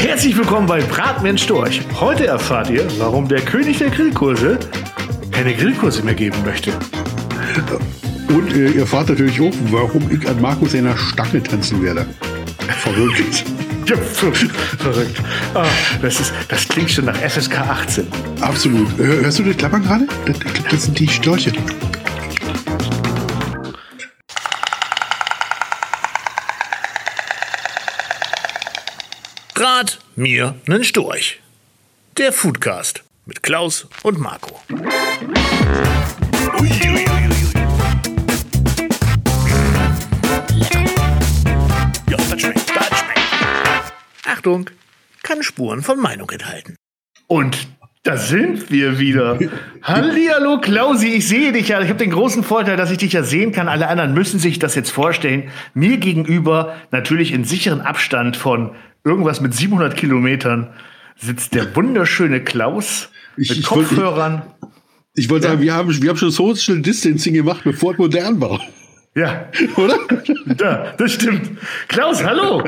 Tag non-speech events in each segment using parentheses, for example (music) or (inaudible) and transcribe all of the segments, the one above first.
Herzlich willkommen bei Bratmensch Storch. Heute erfahrt ihr, warum der König der Grillkurse keine Grillkurse mehr geben möchte. Und äh, ihr erfahrt natürlich auch, warum ich an Markus seiner Stange tanzen werde. Verrückt. (laughs) Ja, ver- verrückt. Ah, das, ist, das klingt schon nach FSK 18. Absolut. Hör- Hörst du das Klappern gerade? Das, das sind die Störche. Mir nen Storch. Der Foodcast mit Klaus und Marco. Ui, ui, ui, ui. Lecker. Ja, das schmeckt, das schmeckt. Achtung, kann Spuren von Meinung enthalten. Und da sind wir wieder. (laughs) Hallihallo Klausi, ich sehe dich ja. Ich habe den großen Vorteil, dass ich dich ja sehen kann. Alle anderen müssen sich das jetzt vorstellen. Mir gegenüber, natürlich in sicheren Abstand von irgendwas mit 700 Kilometern, sitzt der wunderschöne Klaus Ich- mit ich wollte- Kopfhörern. Ich wollte sagen, wir haben, wir haben schon Social Distancing gemacht, bevor es modern war. Ja, (laughs) Oder? da, das stimmt. Klaus, hallo.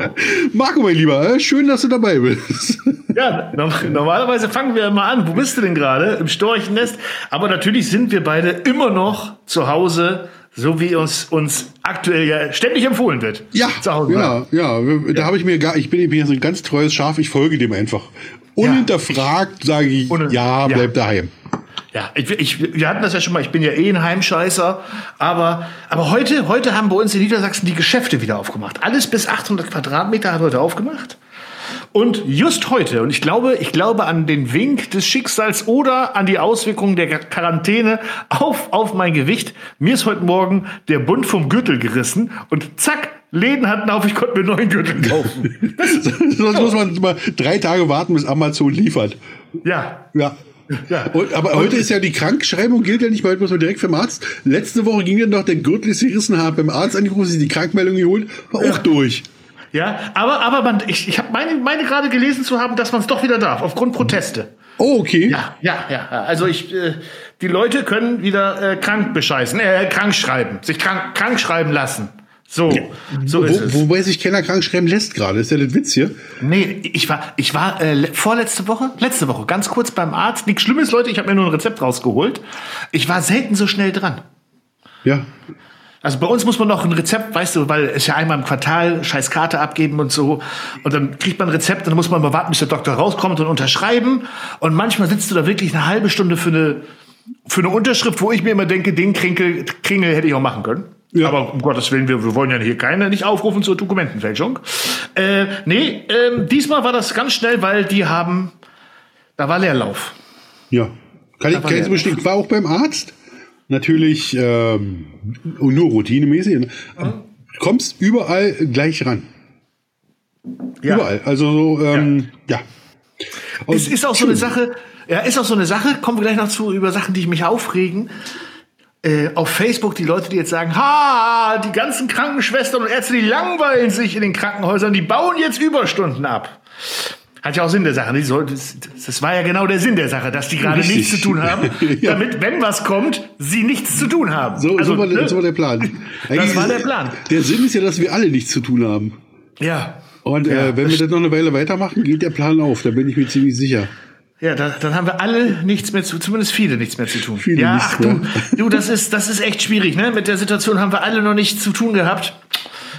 Marco, mein Lieber, äh, schön, dass du dabei bist. (laughs) Ja, no normalerweise fangen wir immer an. Wo bist du denn gerade? Im Storchennest. Aber natürlich sind wir beide immer noch zu Hause, so wie uns, uns aktuell ja ständig empfohlen wird. Ja, zu Hause. ja, ja. Da habe ich mir gar, ich bin mir so ein ganz treues Schaf, ich folge dem einfach. Unhinterfragt sage ich, Ohne- ja, ja. bleib daheim. Ja, ich, ich, wir hatten das ja schon mal. Ich bin ja eh ein Heimscheißer. Aber, aber heute, heute haben bei uns in Niedersachsen die Geschäfte wieder aufgemacht. Alles bis 800 Quadratmeter hat heute aufgemacht. Und just heute, und ich glaube, ich glaube an den Wink des Schicksals oder an die Auswirkungen der Quarantäne auf, auf mein Gewicht. Mir ist heute Morgen der Bund vom Gürtel gerissen und zack, Läden hatten auf, ich konnte mir neuen Gürtel kaufen. (laughs) Sonst muss man mal drei Tage warten, bis Amazon liefert. ja, Ja. Ja. Und, aber heute ist ja die Krankschreibung gilt ja nicht, weil heute muss man direkt vom Arzt. Letzte Woche ging ja noch der Gürtel ist gerissen, hat beim Arzt angerufen, sich die Krankmeldung geholt, war auch durch. Ja, aber, aber man, ich, ich habe meine, meine gerade gelesen zu haben, dass man es doch wieder darf, aufgrund Proteste. Oh, okay. Ja, ja, ja. Also ich, äh, die Leute können wieder äh, krank bescheißen, äh, krank schreiben, sich krank, krank schreiben lassen. So, so ist es. Wo, wobei sich keiner krank schreiben lässt gerade, ist ja der Witz hier. Nee, ich war, ich war äh, le- vorletzte Woche, letzte Woche, ganz kurz beim Arzt. Nichts Schlimmes, Leute, ich habe mir nur ein Rezept rausgeholt. Ich war selten so schnell dran. Ja. Also bei uns muss man noch ein Rezept, weißt du, weil es ja einmal im Quartal scheiß Karte abgeben und so. Und dann kriegt man ein Rezept und dann muss man mal warten, bis der Doktor rauskommt und unterschreiben. Und manchmal sitzt du da wirklich eine halbe Stunde für eine, für eine Unterschrift, wo ich mir immer denke, den Kringel, Kringel hätte ich auch machen können. Ja. Aber um Gottes Willen, wir, wir wollen ja hier keine nicht aufrufen zur Dokumentenfälschung. Äh, nee, ähm, diesmal war das ganz schnell, weil die haben, da war Leerlauf. Ja. Kann ich, kann ich. Ich war auch beim Arzt. Natürlich ähm, nur routinemäßig. Du kommst überall gleich ran. Ja. Überall. Also so, ähm, ja. Und Es ist auch so eine Sache, ja, ist auch so eine Sache, kommen wir gleich noch zu, über Sachen, die mich aufregen. Äh, auf Facebook die Leute, die jetzt sagen, ha, die ganzen Krankenschwestern und Ärzte, die langweilen sich in den Krankenhäusern, die bauen jetzt Überstunden ab. Hat ja auch Sinn der Sache. Das, war ja genau der Sinn der Sache, dass die gerade Richtig. nichts zu tun haben, (laughs) Ja. damit, wenn was kommt, sie nichts zu tun haben. So, Also, so, war, der- ne? so war der Plan. (laughs) Das war der Plan. Der Sinn ist ja, dass wir alle nichts zu tun haben. Ja. Und Ja, äh, wenn wir das noch eine Weile weitermachen, geht der Plan auf. Da bin ich mir ziemlich sicher. Ja, da, dann haben wir alle nichts mehr zu, zumindest viele nichts mehr zu tun. Viele ja, ach du, du, das ist, das ist echt schwierig, ne? Mit der Situation haben wir alle noch nichts zu tun gehabt.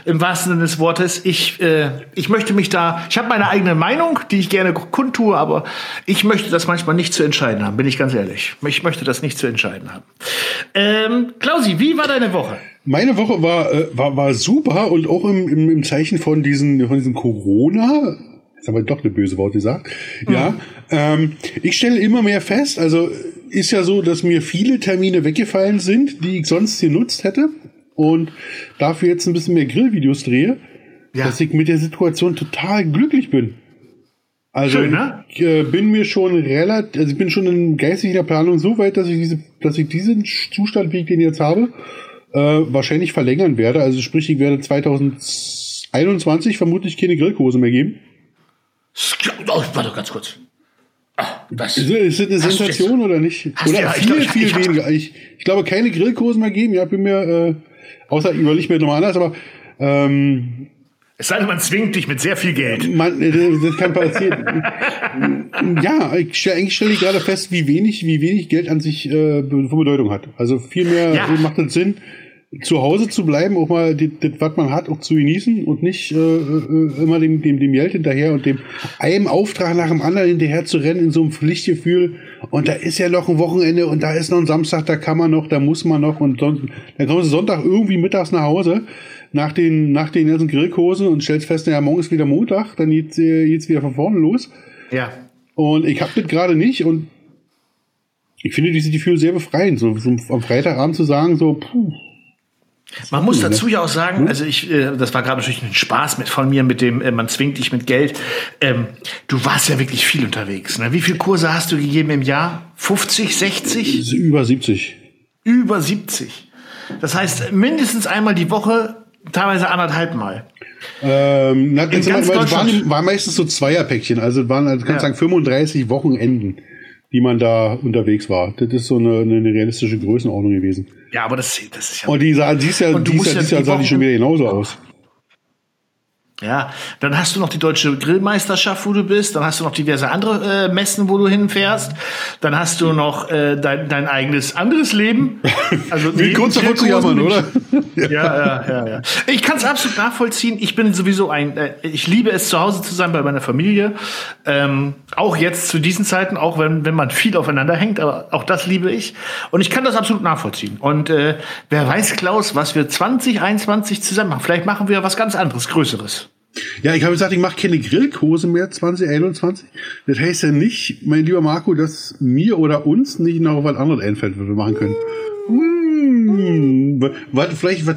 Im wahrsten Sinne des Wortes. Ich, äh, ich möchte mich da, ich habe meine eigene Meinung, die ich gerne kundtue, aber ich möchte das manchmal nicht zu entscheiden haben, bin ich ganz ehrlich. Ich möchte das nicht zu entscheiden haben. Ähm, Klausi, wie war deine Woche? Meine Woche war, äh, war, war super und auch im, im, im Zeichen von diesen, von diesen Corona. Jetzt haben wir doch eine böse Wort gesagt. Ja. Ähm, ich stelle immer mehr fest, also ist ja so, dass mir viele Termine weggefallen sind, die ich sonst genutzt hätte. Und dafür jetzt ein bisschen mehr Grillvideos drehe, Ja. dass ich mit der Situation total glücklich bin. Also Schön, ne? ich äh, bin mir schon relativ, also ich bin schon in geistiger Planung so weit, dass ich diese, dass ich diesen Zustand, wie ich den jetzt habe, äh, wahrscheinlich verlängern werde. Also sprich, ich werde 2021 vermutlich keine Grillkurse mehr geben. Oh, warte ganz kurz. Das, Ist, ist das eine Sensation oder nicht? Hast oder ja, ich viel, glaub, ich- viel ich weniger. Ich, ich glaube, keine Grillkurse mehr geben. Ja, bin mir, äh, außer überlege mir nochmal anders, aber ähm, Es sei denn, man zwingt dich mit sehr viel Geld. Man, äh, das kann passieren. ja, ich stelle eigentlich stelle ich gerade fest, wie wenig, wie wenig Geld an sich äh, von Bedeutung hat. Also viel mehr Ja. macht es Sinn, zu Hause zu bleiben, auch mal das, das, was man hat, auch zu genießen und nicht äh, äh, immer dem, dem, dem Geld hinterher und dem einem Auftrag nach dem anderen hinterher zu rennen in so einem Pflichtgefühl. Und da ist ja noch ein Wochenende und da ist noch ein Samstag, da kann man noch, da muss man noch und sonst, dann kommst du Sonntag irgendwie mittags nach Hause nach den, nach den ganzen Grillkursen und stellst fest, ja, morgen ist wieder Montag, dann geht's, äh, geht's wieder von vorne los. Ja. Und ich habe das gerade nicht und ich finde dieses Gefühl sehr befreiend, so, so am Freitagabend zu sagen, so, puh, Man muss dazu ja auch sagen, also ich, äh, das war gerade natürlich ein Spaß mit von mir mit dem, äh, man zwingt dich mit Geld. Ähm, du warst ja wirklich viel unterwegs. Ne? Wie viele Kurse hast du gegeben im Jahr? 50, 60? ist über 70. Über 70. Das heißt, mindestens einmal die Woche, teilweise anderthalb Mal. Ähm, na, ganz war, Deutschland. waren, waren meistens so Zweierpäckchen, also waren, also kannst Ja. sagen, 35 Wochenenden, die man da unterwegs war. Das ist so eine, eine realistische Größenordnung gewesen. Ja, aber das, das ist ja. Und die sah, siehst ja, Und du dies musst ja dies Jahr sah die schon wieder genauso aus. Ja, dann hast du noch die deutsche Grillmeisterschaft, wo du bist. Dann hast du noch diverse andere äh, Messen, wo du hinfährst. Dann hast du noch äh, dein, dein eigenes anderes Leben. (laughs) Also Wie kurz davor zu jammern, oder? (laughs) Ja, ja, ja, ja. Ich kann es absolut nachvollziehen. Ich bin sowieso ein, äh, ich liebe es, zu Hause zu sein bei meiner Familie. Ähm, auch jetzt zu diesen Zeiten, auch wenn, wenn man viel aufeinander hängt, aber auch das liebe ich. Und ich kann das absolut nachvollziehen. Und äh, wer weiß, Klaus, was wir 2021 zusammen machen. Vielleicht machen wir was ganz anderes, Größeres. Ja, ich habe gesagt, ich mache keine Grillkurse mehr 2021. Das heißt ja nicht, mein lieber Marco, dass mir oder uns nicht noch was anderes einfällt, was wir machen können. Hm, was, vielleicht, was,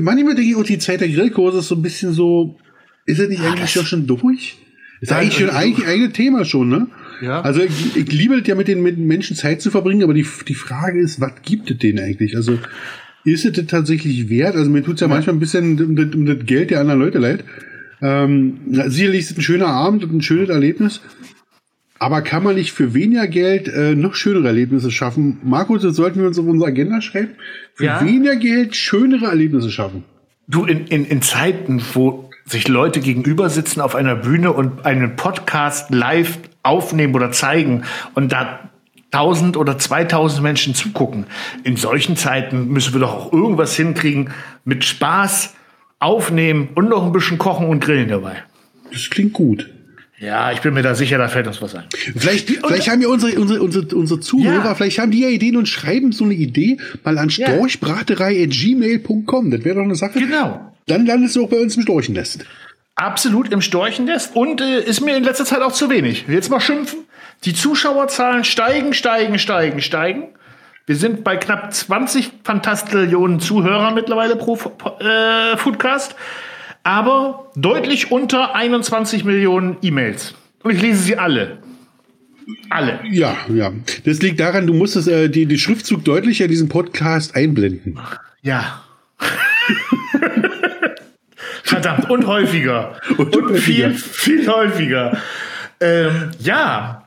manchmal denke ich auch, die Zeit der Grillkurse ist so ein bisschen so, ist er nicht eigentlich das- schon durch? Ist Ja, eigentlich schon äh, eigentlich ein eigenes Thema schon, ne? Ja. Also ich, ich liebe es ja mit den mit den Menschen Zeit zu verbringen, aber die, die Frage ist, was gibt es denen eigentlich? Also ist es das tatsächlich wert? Also mir tut es ja, manchmal ein bisschen um das, um das Geld der anderen Leute leid. Ähm, sicherlich ist es ein schöner Abend und ein schönes Erlebnis. Aber kann man nicht für weniger Geld äh, noch schönere Erlebnisse schaffen? Markus, das sollten wir uns auf unsere Agenda schreiben. Für Ja. weniger Geld schönere Erlebnisse schaffen. Du, in, in, in Zeiten, wo sich Leute gegenüber sitzen auf einer Bühne und einen Podcast live aufnehmen oder zeigen und da 1000 oder 2000 Menschen zugucken, in solchen Zeiten müssen wir doch auch irgendwas hinkriegen mit Spaß, aufnehmen und noch ein bisschen kochen und grillen dabei. Das klingt gut. Ja, ich bin mir da sicher, da fällt uns was ein. Vielleicht, vielleicht haben ja unsere, unsere, unsere, unsere Zuhörer, Ja. vielleicht haben die ja Ideen und schreiben so eine Idee mal an Ja. storchbraterei.gmail.com. Das wäre doch eine Sache. Genau. Dann landest du auch bei uns im Storchennest. Absolut im Storchennest und äh, ist mir in letzter Zeit auch zu wenig. Jetzt mal schimpfen. Die Zuschauerzahlen steigen, steigen, steigen, steigen. Wir sind bei knapp 20 Fantastillionen Zuhörer mittlerweile pro äh, Foodcast, aber deutlich unter 21 Millionen E-Mails. Und ich lese sie alle. Alle. Ja, ja. Das liegt daran, du musstest äh, die, die Schriftzug deutlicher in diesen Podcast einblenden. Ja. (laughs) Verdammt, und häufiger. Und, häufiger. viel, viel häufiger. Ähm, ja.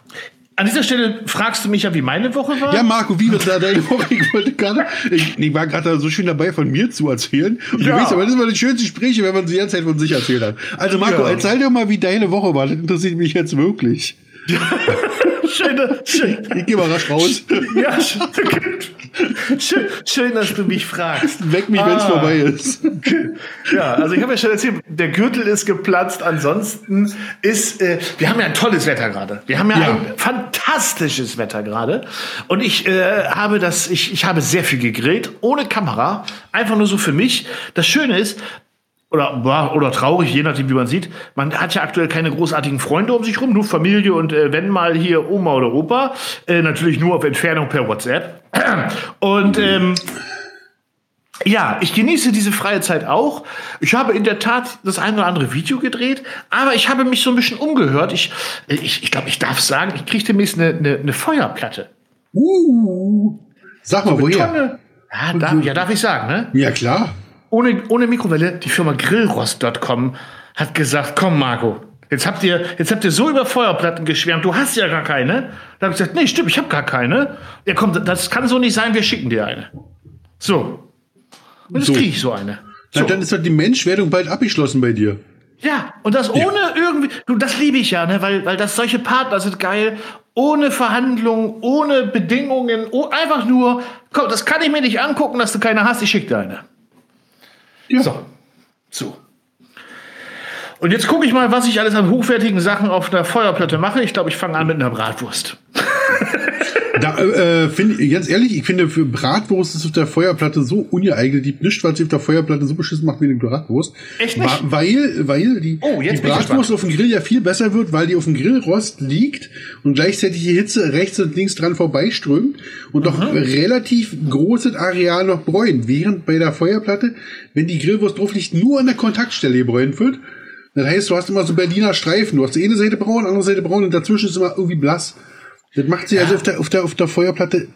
An dieser Stelle fragst du mich ja, wie meine Woche war. Ja, Marco, wie wird da deine Woche? Ich wollte gerade, ich, ich war gerade so schön dabei, von mir zu erzählen. Und Ja. du weißt, aber das ist immer das schönste Gespräche, wenn man die ganze Zeit von sich erzählt hat. Also Marco, Ja. erzähl doch mal, wie deine Woche war. Das interessiert mich jetzt wirklich. (laughs) schön, schön, Ich gehe mal rasch raus. ja, schön, schön, dass du mich fragst. Weck mich, wenn es Ah. vorbei ist. Ja, also ich habe ja schon erzählt, der Gürtel ist geplatzt. Ansonsten ist, äh, wir haben ja ein tolles Wetter gerade. Wir haben ja, Ja. ein fantastisches Wetter gerade. Und ich äh, habe das, ich, ich habe sehr viel gegrillt, ohne Kamera, einfach nur so für mich. Das Schöne ist, oder, oder traurig, je nachdem, wie man sieht. Man hat ja aktuell keine großartigen Freunde um sich rum, nur Familie und äh, wenn mal hier Oma oder Opa, äh, natürlich nur auf Entfernung per WhatsApp. (clears throat) Und ähm, ja, ich genieße diese freie Zeit auch. Ich habe in der Tat das ein oder andere Video gedreht, aber ich habe mich so ein bisschen umgehört. Ich glaube, ich, ich, glaub, ich darf sagen, ich kriege demnächst eine, eine, eine Feuerplatte. Uh. Sag mal, woher? Tonne. Ja, darf, ja, darf ich sagen, ne? Ja, klar. Ohne, ohne Mikrowelle, die Firma Grillrost.com hat gesagt, komm Marco, jetzt habt ihr, jetzt habt ihr so über Feuerplatten geschwärmt, du hast ja gar keine. Da habe ich gesagt, nee, stimmt, ich habe gar keine. Ja, komm, das kann so nicht sein, wir schicken dir eine. So. Und jetzt So. kriege ich so eine. Na, dann ist doch die Menschwerdung bald abgeschlossen bei dir. Ja, und das ohne ja. irgendwie, du, das liebe ich ja, ne, weil, weil das solche Partner sind geil, ohne Verhandlungen, ohne Bedingungen, oh, einfach nur, komm, das kann ich mir nicht angucken, dass du keine hast, ich schicke dir eine. Ja. So. So. Und jetzt gucke ich mal, was ich alles an hochwertigen Sachen auf einer Feuerplatte mache. Ich glaube, ich fange an mit einer Bratwurst. (laughs) Da, äh, find, ganz ehrlich, ich finde, für Bratwurst ist auf der Feuerplatte so ungeeignet. Die nichts, was sie auf der Feuerplatte so beschissen macht wie eine Bratwurst. Echt nicht? Weil, weil die, oh, die Bratwurst auf dem Grill ja viel besser wird, weil die auf dem Grillrost liegt und gleichzeitig die Hitze rechts und links dran vorbeiströmt und doch relativ großes Areal noch bräunt. Während bei der Feuerplatte, wenn die Grillwurst drauf liegt, nur an der Kontaktstelle gebräunt wird. Das heißt, du hast immer so Berliner Streifen. Du hast die eine Seite braun, andere Seite braun und dazwischen ist immer irgendwie blass. Das macht sie ja. also auf der, auf, der, auf der Feuerplatte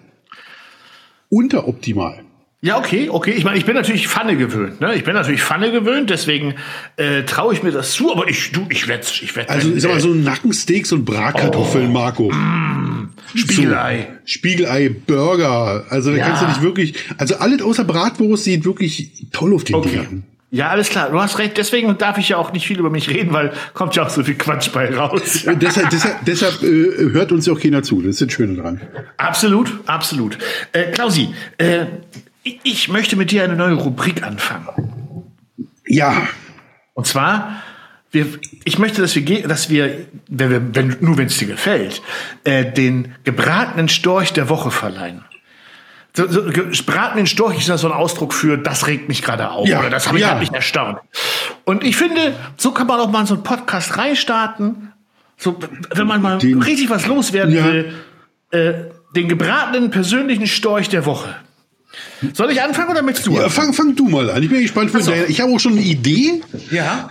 unteroptimal. Ja, okay, okay. Ich meine, ich bin natürlich Pfanne gewöhnt. Ne? Ich bin natürlich Pfanne gewöhnt, deswegen äh, traue ich mir das zu, aber ich, du, ich werde ich werd Also, ich sag mal, so ein Nackensteaks und Bratkartoffeln, oh, Marco. Mm, Spiegelei. So, Spiegelei, Burger. Also, da ja. kannst du nicht wirklich, also alles außer Bratwurst sieht wirklich toll auf den okay. Dingern. Ja, alles klar. Du hast recht. Deswegen darf ich ja auch nicht viel über mich reden, weil kommt ja auch so viel Quatsch bei raus. deshalb deshalb, deshalb äh, hört uns ja auch keiner zu. Das ist das Schöne dran. Absolut, absolut. Äh, Klausi, äh, ich möchte mit dir eine neue Rubrik anfangen. Ja. Und zwar, wir, ich möchte, dass wir, dass wir, wenn wir wenn, nur wenn es dir gefällt, äh, den gebratenen Storch der Woche verleihen. So, so, Braten in Storch ist ja so ein Ausdruck für, das regt mich gerade auf ja, oder das habe ich ja. halt nicht erstaunt. Und ich finde, so kann man auch mal so einen Podcast reinstarten. So, wenn man mal den, richtig was loswerden ja. will, äh, den gebratenen persönlichen Storch der Woche. Soll ich anfangen oder möchtest du? Ja, fang, fang du mal an. Ich bin gespannt von deiner. Ich habe auch schon eine Idee. Ja.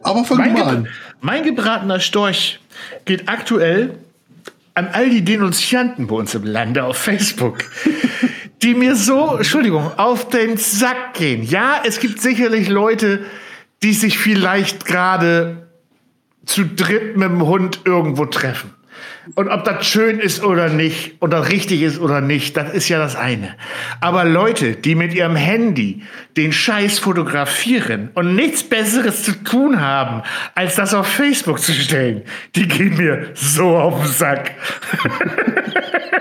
Aber fang mein du mal an. Mein gebratener Storch geht aktuell an all die Denunzianten bei uns im Lande auf Facebook, die mir so, Entschuldigung, auf den Sack gehen. Ja, es gibt sicherlich Leute, die sich vielleicht gerade zu dritt mit dem Hund irgendwo treffen. Und ob das schön ist oder nicht, oder richtig ist oder nicht, das ist ja das eine. Aber Leute, die mit ihrem Handy den Scheiß fotografieren und nichts Besseres zu tun haben, als das auf Facebook zu stellen, die gehen mir so auf den Sack. (laughs)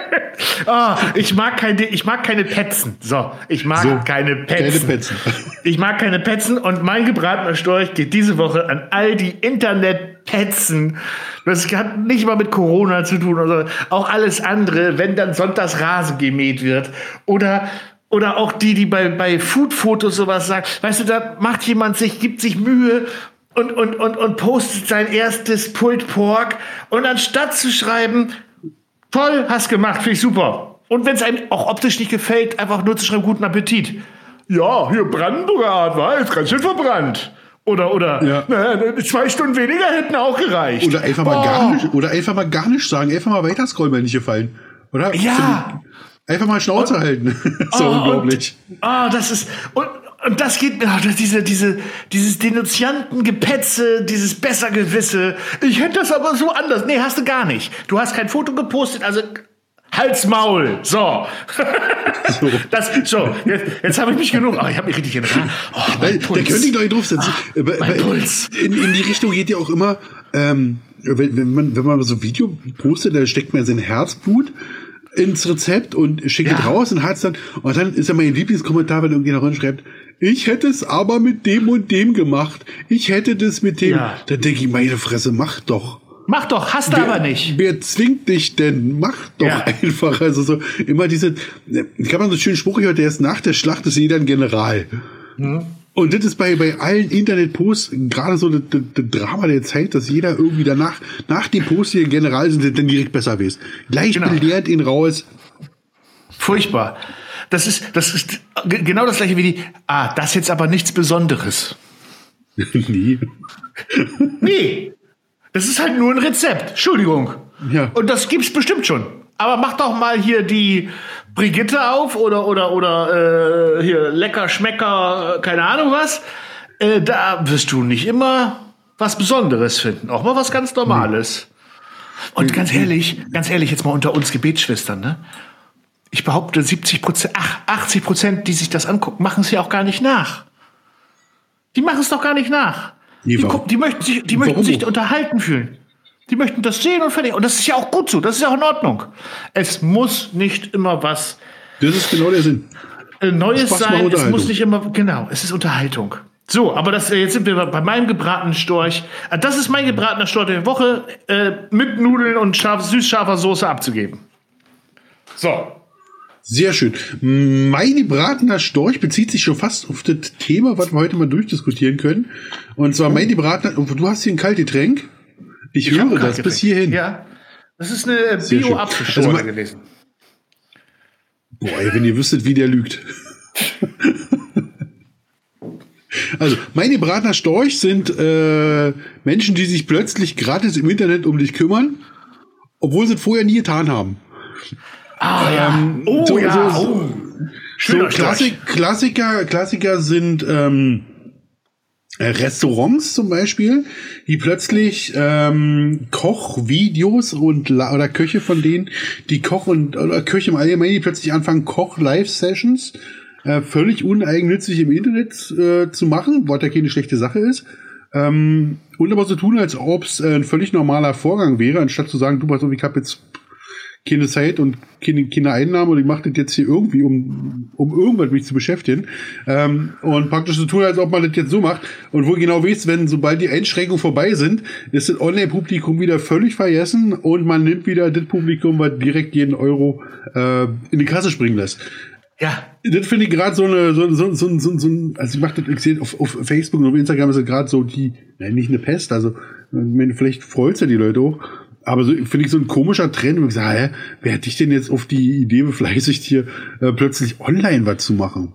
oh, (laughs) ich mag keine, ich mag keine Petzen. So, ich mag so, keine, Petzen. keine Petzen. (laughs) Ich mag keine Petzen und mein gebratener Storch geht diese Woche an all die Internet-Petzen. Das hat nicht mal mit Corona zu tun, also auch alles andere, wenn dann sonntags Rasen gemäht wird oder oder auch die, die bei, bei Food-Fotos sowas sagen. Weißt du, da macht jemand sich, gibt sich Mühe und, und, und, und postet sein erstes Pulled Pork. Und anstatt zu schreiben, Toll, hast gemacht, finde ich super. Und wenn es einem auch optisch nicht gefällt, einfach nur zu schreiben, guten Appetit. Ja, hier Brandenburger Art war jetzt ganz schön verbrannt. Oder, oder, ja. na, zwei Stunden weniger hätten auch gereicht. Oder einfach mal gar nicht, oder einfach mal gar nicht sagen, einfach mal weiter scrollen, wenn nicht gefallen. Oder? Ja. Einfach mal Schnauze und, halten. (laughs) so oh, unglaublich. Ah, oh, das ist, und, und das geht mir, oh, diese, diese, dieses Denunziantengepetze, dieses Bessergewisse. Ich hätte das aber so anders. Nee, hast du gar nicht. Du hast kein Foto gepostet, also Hals Maul. So. so. (laughs) Das, so. Jetzt, jetzt habe ich mich genug. Oh, ich habe mich richtig in oh, mein Puls. Der könnte ich doch nicht draufsetzen. Oh, mein Puls. In, in die Richtung geht ja auch immer, ähm, wenn, wenn, man, wenn man so ein Video postet, da steckt man sein Herzblut ins Rezept und schickt ja. es raus und hat's dann, und dann ist ja mein Lieblingskommentar, wenn irgendjemand schreibt, ich hätte es aber mit dem und dem gemacht. Ich hätte das mit dem. Ja. Dann denke ich, meine Fresse, mach doch. Mach doch, hast du wer, aber nicht. Wer zwingt dich denn? Mach doch ja. einfach. Also so immer diese, ich kann man so einen schönen Spruch gehört, der ist nach der Schlacht ist jeder ein General. Mhm. Und das ist bei, bei allen Internetposts gerade so das, das, das, Drama der Zeit, dass jeder irgendwie danach, nach dem Post hier General sind, dann direkt besser weiß. Gleich genau. belehrt ihn raus. Furchtbar. Das ist, das ist genau das gleiche wie die, ah, das ist jetzt aber nichts Besonderes. (laughs) Nie. nee. Das ist halt nur ein Rezept. Entschuldigung. Ja. Und das gibt's bestimmt schon. Aber mach doch mal hier die Brigitte auf oder oder oder äh, hier lecker Schmecker, keine Ahnung was. Äh, da wirst du nicht immer was Besonderes finden. Auch mal was ganz Normales. Und ganz ehrlich, ganz ehrlich, jetzt mal unter uns Gebetsschwestern, ne? Ich behaupte, 70 Prozent, 80 Prozent, die sich das angucken, machen es ja auch gar nicht nach. Die machen es doch gar nicht nach. Die, gucken, die möchten sich, die möchten sich unterhalten fühlen. Die möchten das sehen und fertig. Und das ist ja auch gut so. Das ist ja auch in Ordnung. Es muss nicht immer was. Das ist genau der Sinn. Äh, Neues sein. Es muss nicht immer. Genau. Es ist Unterhaltung. So, aber das, äh, jetzt sind wir bei meinem gebratenen Storch. Äh, das ist mein gebratener Storch der Woche äh, mit Nudeln und scharf, süß-scharfer Soße abzugeben. So. Sehr schön. Mein gebratener Storch bezieht sich schon fast auf das Thema, was wir heute mal durchdiskutieren können. Und zwar mein gebratener, du hast hier ein Kaltgetränk. Ich, ich höre das bis hierhin. Ja. Das ist eine Bio-Apfelschorle also gewesen. Boah, ey, wenn ihr wüsstet, wie der lügt. Also, meine Bratener Storch sind äh, Menschen, die sich plötzlich gratis im Internet um dich kümmern, obwohl sie es vorher nie getan haben. Ah, ähm, ja. Oh, so, ja. So, oh. so Klassik, Klassiker, Klassiker sind ähm, äh, Restaurants zum Beispiel, die plötzlich ähm, Kochvideos und oder Köche von denen, die Koch und oder Köche im Allgemeinen, die plötzlich anfangen Koch-Live-Sessions äh, völlig uneigennützig im Internet äh, zu machen, was ja keine schlechte Sache ist. Ähm, und aber so tun, als ob es äh, ein völlig normaler Vorgang wäre, anstatt zu sagen, du pass auf, ich habe jetzt keine Zeit und keine, keine Einnahme und ich mache das jetzt hier irgendwie, um, um irgendwas mich zu beschäftigen. Ähm, und praktisch so tun, als ob man das jetzt so macht. Und wo genau weißt, wenn sobald die Einschränkungen vorbei sind, ist das Online-Publikum wieder völlig vergessen und man nimmt wieder das Publikum, was direkt jeden Euro äh, in die Kasse springen lässt. Ja. Das finde ich gerade so eine, so, so, so, so, so, also ich mache das, ich sehe auf, auf Facebook und auf Instagram ist es gerade so die, nein, nicht eine Pest, also vielleicht freut ja die Leute auch, aber so finde ich so ein komischer Trend, wo ich sage, hä, wer hat dich denn jetzt auf die Idee befleißigt, hier äh, plötzlich online was zu machen?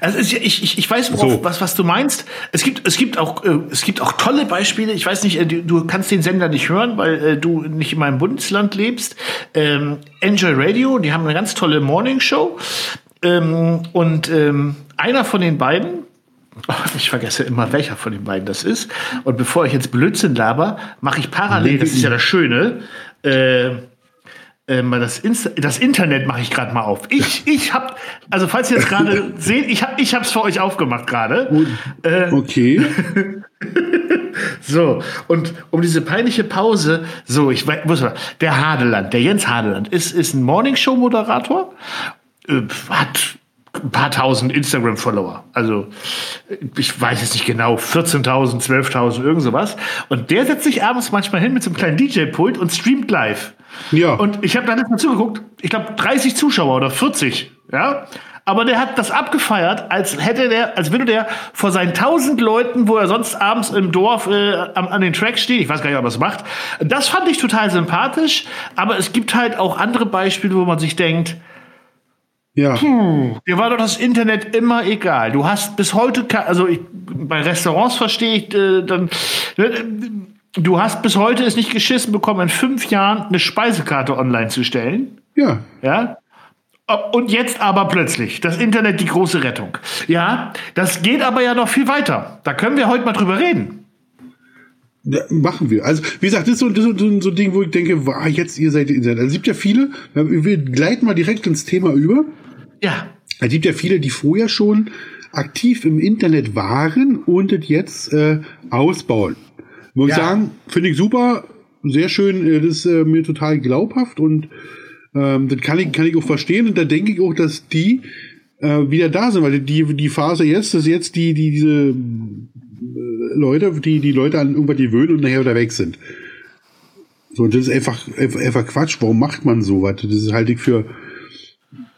Also ich, ich, ich weiß, worauf, so. was, was du meinst. Es gibt, es gibt auch, äh, es gibt auch tolle Beispiele. Ich weiß nicht, äh, du, du kannst den Sender nicht hören, weil äh, du nicht in meinem Bundesland lebst. Ähm, Enjoy Radio, die haben eine ganz tolle Morning Show. Ähm, und ähm, einer von den beiden, ich vergesse immer, welcher von den beiden das ist. Und bevor ich jetzt Blödsinn laber, mache ich parallel, das ist ja das Schöne, äh, äh, das, Insta das Internet mache ich gerade mal auf. Ich, ich habe, also falls ihr jetzt gerade (laughs) seht, ich habe, ich es für euch aufgemacht gerade. Äh, okay. (laughs) so und um diese peinliche Pause, so ich muss mal, der Hadeland, der Jens Hadeland ist ist ein Morningshow Moderator äh, hat ein paar tausend Instagram-Follower. Also ich weiß jetzt nicht genau, 14.000, 12.000, irgend sowas. Und der setzt sich abends manchmal hin mit so einem kleinen DJ-Pult und streamt live. Ja. Und ich habe da nicht mal zugeguckt. Ich glaube 30 Zuschauer oder 40. Ja. Aber der hat das abgefeiert, als hätte der, als würde der vor seinen tausend Leuten, wo er sonst abends im Dorf äh, an, an den Tracks steht, ich weiß gar nicht, ob er es macht. Das fand ich total sympathisch. Aber es gibt halt auch andere Beispiele, wo man sich denkt, ja. Puh, dir war doch das Internet immer egal. Du hast bis heute, also ich, bei Restaurants verstehe ich, äh, dann, äh, du hast bis heute es nicht geschissen bekommen, in fünf Jahren eine Speisekarte online zu stellen. Ja. Ja. Und jetzt aber plötzlich das Internet die große Rettung. Ja, das geht aber ja noch viel weiter. Da können wir heute mal drüber reden. Ja, machen wir. Also, wie gesagt, das ist so, das ist so, so ein Ding, wo ich denke, wow, jetzt ihr seid Internet. Also, es gibt ja viele, wir gleiten mal direkt ins Thema über. Ja. Es gibt ja viele, die vorher schon aktiv im Internet waren und es jetzt äh, ausbauen. Muss ja. ich sagen, finde ich super, sehr schön, äh, das ist äh, mir total glaubhaft und ähm, das kann ich, kann ich auch verstehen und da denke ich auch, dass die äh, wieder da sind, weil die, die Phase jetzt ist jetzt die, die diese äh, Leute, die die Leute an irgendwas gewöhnen und nachher wieder weg sind. So, und das ist einfach, einfach, einfach Quatsch. Warum macht man sowas? Das ist halt für,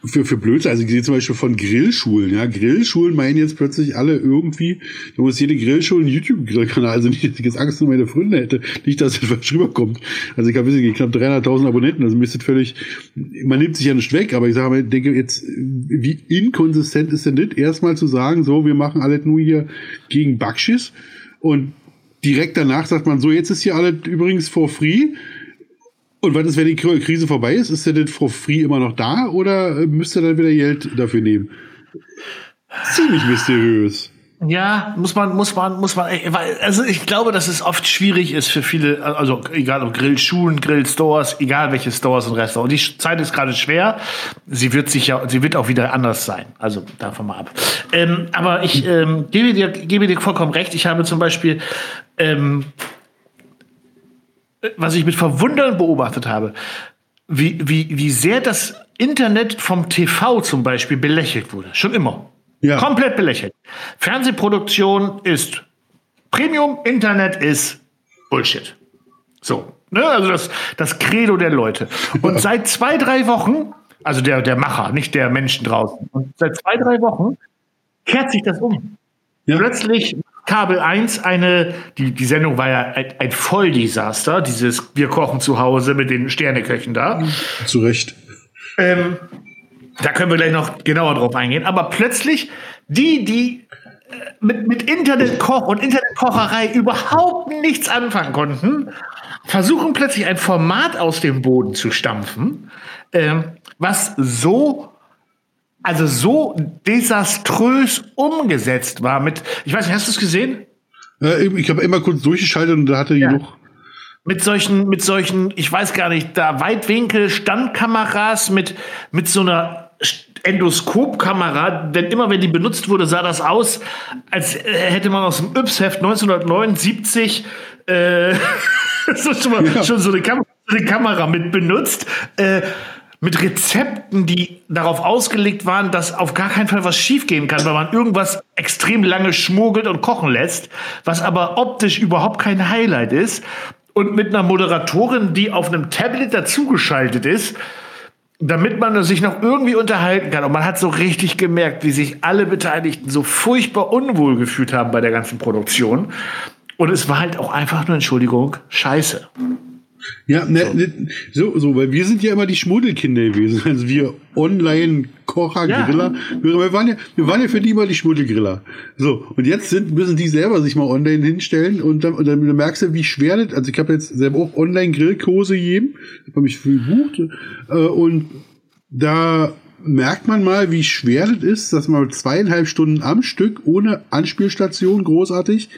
für, für Blödsinn. Also ich sehe zum Beispiel von Grillschulen, ja. Grillschulen meinen jetzt plötzlich alle irgendwie, da muss jede Grillschule einen YouTube-Grillkanal, also nicht, dass ich jetzt Angst um meine Freunde hätte, nicht, dass das was rüberkommt. Also ich habe knapp 300.000 Abonnenten, also mir ist das völlig, man nimmt sich ja nicht weg, aber ich sage mal, denke jetzt, wie inkonsistent ist denn das, erstmal zu sagen, so, wir machen alles nur hier gegen Backschiss und direkt danach sagt man so, jetzt ist hier alles übrigens for free und was ist, wenn die Krise vorbei ist? Ist der denn for free immer noch da oder äh, müsst ihr dann wieder Geld dafür nehmen? Ziemlich mysteriös. Ja, muss man, muss man, muss man, also ich glaube, dass es oft schwierig ist für viele, also egal ob Grillschulen, Grillstores, egal welche Stores und Restaurants. Die Zeit ist gerade schwer. Sie wird sicher, sie wird auch wieder anders sein. Also davon mal ab. Ähm, aber ich ähm, gebe dir, gebe dir vollkommen recht. Ich habe zum Beispiel ähm, was ich mit Verwundern beobachtet habe, wie, wie, wie sehr das Internet vom TV zum Beispiel belächelt wurde. Schon immer. Ja. Komplett belächelt. Fernsehproduktion ist Premium, Internet ist Bullshit. So. Ne? Also das, das Credo der Leute. Und seit zwei, drei Wochen, also der, der Macher, nicht der Menschen draußen, und seit zwei, drei Wochen kehrt sich das um. Ja. Plötzlich Kabel 1 eine, die, die Sendung war ja ein, ein Volldesaster, dieses Wir kochen zu Hause mit den Sterneköchen da. Zu Recht. Ähm, da können wir gleich noch genauer drauf eingehen. Aber plötzlich, die, die äh, mit, mit Internetkoch und Internetkocherei überhaupt nichts anfangen konnten, versuchen plötzlich ein Format aus dem Boden zu stampfen, ähm, was so also so desaströs umgesetzt war mit, ich weiß nicht, hast du es gesehen? Äh, ich habe immer kurz durchgeschaltet und da hatte ja. genug. Mit solchen, mit solchen, ich weiß gar nicht, da Weitwinkel, Standkameras mit, mit so einer Endoskopkamera, denn immer wenn die benutzt wurde, sah das aus, als hätte man aus dem Yps-Heft 1979 äh, (laughs) schon, mal, ja. schon so eine, Kam eine, Kamera mit benutzt. Äh, mit Rezepten, die darauf ausgelegt waren, dass auf gar keinen Fall was schiefgehen kann, weil man irgendwas extrem lange schmuggelt und kochen lässt, was aber optisch überhaupt kein Highlight ist. Und mit einer Moderatorin, die auf einem Tablet dazugeschaltet ist, damit man sich noch irgendwie unterhalten kann. Und man hat so richtig gemerkt, wie sich alle Beteiligten so furchtbar unwohl gefühlt haben bei der ganzen Produktion. Und es war halt auch einfach nur, Entschuldigung, scheiße. Ja, ne, so. Ne, so, so, weil wir sind ja immer die Schmuddelkinder gewesen. Also wir Online-Kocher, Griller. Ja. Wir, waren ja, wir waren ja für die immer die Schmuddelgriller. So, und jetzt sind, müssen die selber sich mal online hinstellen und dann, und dann merkst du, wie schwer das, also ich habe jetzt selber auch Online-Grillkurse gegeben, habe mich für gebucht äh, und da merkt man mal, wie schwer das ist, dass man zweieinhalb Stunden am Stück ohne Anspielstation großartig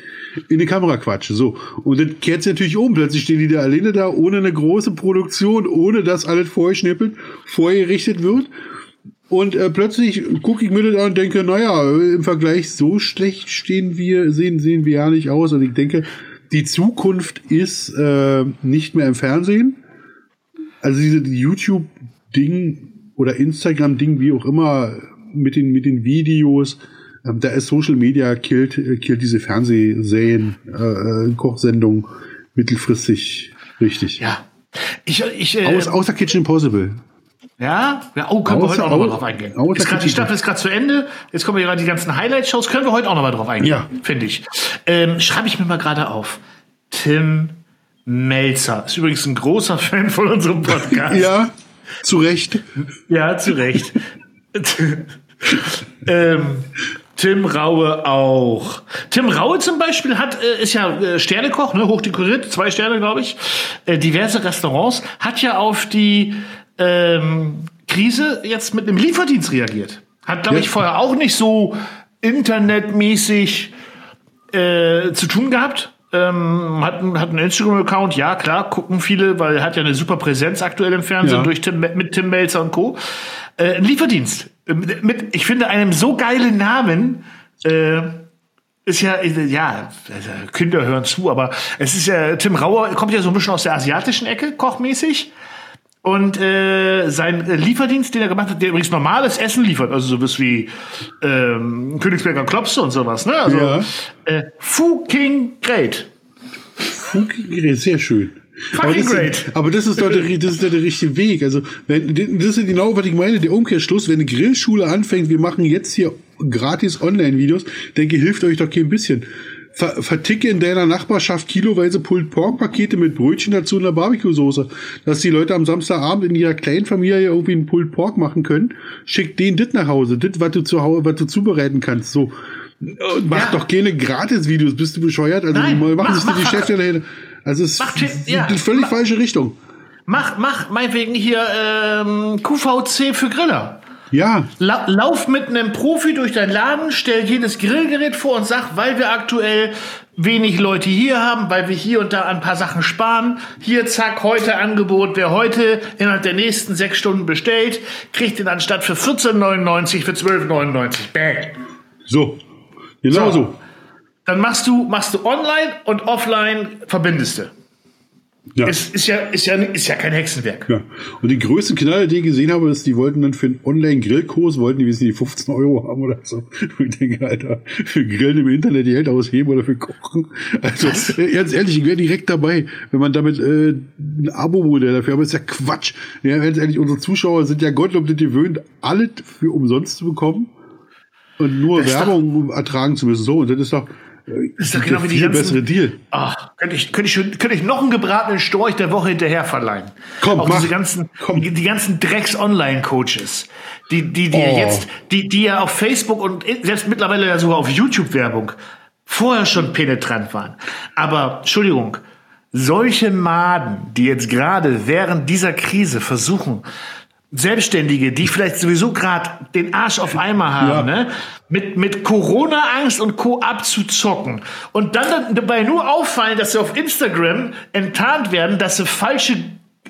in die Kamera quatscht. So. Und dann kehrt sie natürlich um. Plötzlich stehen die da alleine da, ohne eine große Produktion, ohne dass alles vorgeschnippelt, vorgerichtet wird. Und äh, plötzlich gucke ich mir das an und denke, naja, im Vergleich so schlecht stehen wir, sehen, sehen wir ja nicht aus. Und ich denke, die Zukunft ist äh, nicht mehr im Fernsehen. Also diese YouTube-Ding oder Instagram-Ding, wie auch immer, mit den, mit den Videos, ähm, da ist Social Media killt, äh, killt diese Fernsehserien, äh, äh, Kochsendungen mittelfristig richtig. Ja. Ich, ich, äh, Aus, außer Kitchen Impossible. Ja? ja oh, können außer, wir heute auch noch mal drauf eingehen. Ist grad, die Staffel ist gerade zu Ende. Jetzt kommen gerade die ganzen Highlight-Shows. Können wir heute auch noch mal drauf eingehen, ja. finde ich. Ähm, Schreibe ich mir mal gerade auf. Tim Melzer. Ist übrigens ein großer Fan von unserem Podcast. (laughs) ja, zu Recht. Ja, zu Recht. (laughs) ähm, Tim Raue auch. Tim Raue zum Beispiel hat, äh, ist ja äh, Sternekoch, ne, hochdekoriert, zwei Sterne, glaube ich, äh, diverse Restaurants, hat ja auf die ähm, Krise jetzt mit einem Lieferdienst reagiert. Hat, glaube ja. ich, vorher auch nicht so internetmäßig äh, zu tun gehabt. Ähm, hat, hat einen Instagram-Account, ja klar, gucken viele, weil er hat ja eine super Präsenz aktuell im Fernsehen ja. durch Tim, mit Tim Melzer und Co. Äh, ein Lieferdienst mit, ich finde, einem so geilen Namen, äh, ist ja, ja, also Kinder hören zu, aber es ist ja, Tim Rauer kommt ja so ein bisschen aus der asiatischen Ecke, kochmäßig. Und äh, sein Lieferdienst, den er gemacht hat, der übrigens normales Essen liefert, also sowas wie ähm, Königsberger Klopse und sowas, ne? Also ja. äh, fucking great. Fucking great, sehr schön. Aber das, great. aber das ist doch der, das ist doch der richtige Weg. Also, wenn, das ist genau, was ich meine, der Umkehrschluss, wenn eine Grillschule anfängt, wir machen jetzt hier gratis Online-Videos, denke, hilft euch doch kein bisschen. Ver, verticke in deiner Nachbarschaft kiloweise Pulled Pork Pakete mit Brötchen dazu und einer Barbecue-Soße, dass die Leute am Samstagabend in ihrer kleinen Familie irgendwie einen Pulled Pork machen können. Schick denen das nach Hause, das, was du zu Hause, was du zubereiten kannst, so. Und mach ja. doch keine Gratis-Videos, bist du bescheuert? Also, Nein, machen sich die Geschäfte dahin. Also es mach, ist ja, die völlig mach, falsche Richtung. Mach, mach meinetwegen hier ähm, QVC für Griller. Ja. La lauf mit einem Profi durch deinen Laden, stell jedes Grillgerät vor und sag, weil wir aktuell wenig Leute hier haben, weil wir hier und da ein paar Sachen sparen. Hier, zack, heute Angebot. Wer heute innerhalb der nächsten sechs Stunden bestellt, kriegt den anstatt für 14,99 für 12,99. Bang. So. Genau so. so. dann machst du, machst du online und offline verbindest du. Ja. Es ist ja, ist ja, ist ja kein Hexenwerk. Ja. Und die größte Knaller, die ich gesehen habe, ist, die wollten dann für einen Online-Grillkurs, wollten die, wissen die 15 Euro haben oder so. Ich denke, Alter, für Grillen im Internet die Geld ausheben oder für Kochen. Also, äh, ganz ehrlich, ich wäre direkt dabei, wenn man damit äh, ein Abo-Modell dafür, aber ist ja Quatsch. Ja, ganz ehrlich, unsere Zuschauer sind ja Gottlob nicht gewöhnt, alles für umsonst zu bekommen und nur Das Werbung ertragen zu müssen. So, und das ist doch, ist doch genau wie die ganzen- bessere Deal. Ach, könnte ich, könnte ich, könnte ich noch einen gebratenen Storch der Woche hinterher verleihen. Komm, Auch mach. diese ganzen, Komm. Die, die ganzen Drecks-Online-Coaches, die, die, die Oh. jetzt, die, die ja auf Facebook und selbst mittlerweile ja sogar auf YouTube-Werbung vorher schon penetrant waren. Aber, Entschuldigung, solche Maden, die jetzt gerade während dieser Krise versuchen, Selbstständige, die vielleicht sowieso gerade den Arsch auf Eimer haben, Ja. ne? mit, mit Corona-Angst und Co. abzuzocken und dann dabei nur auffallen, dass sie auf Instagram enttarnt werden, dass sie falsche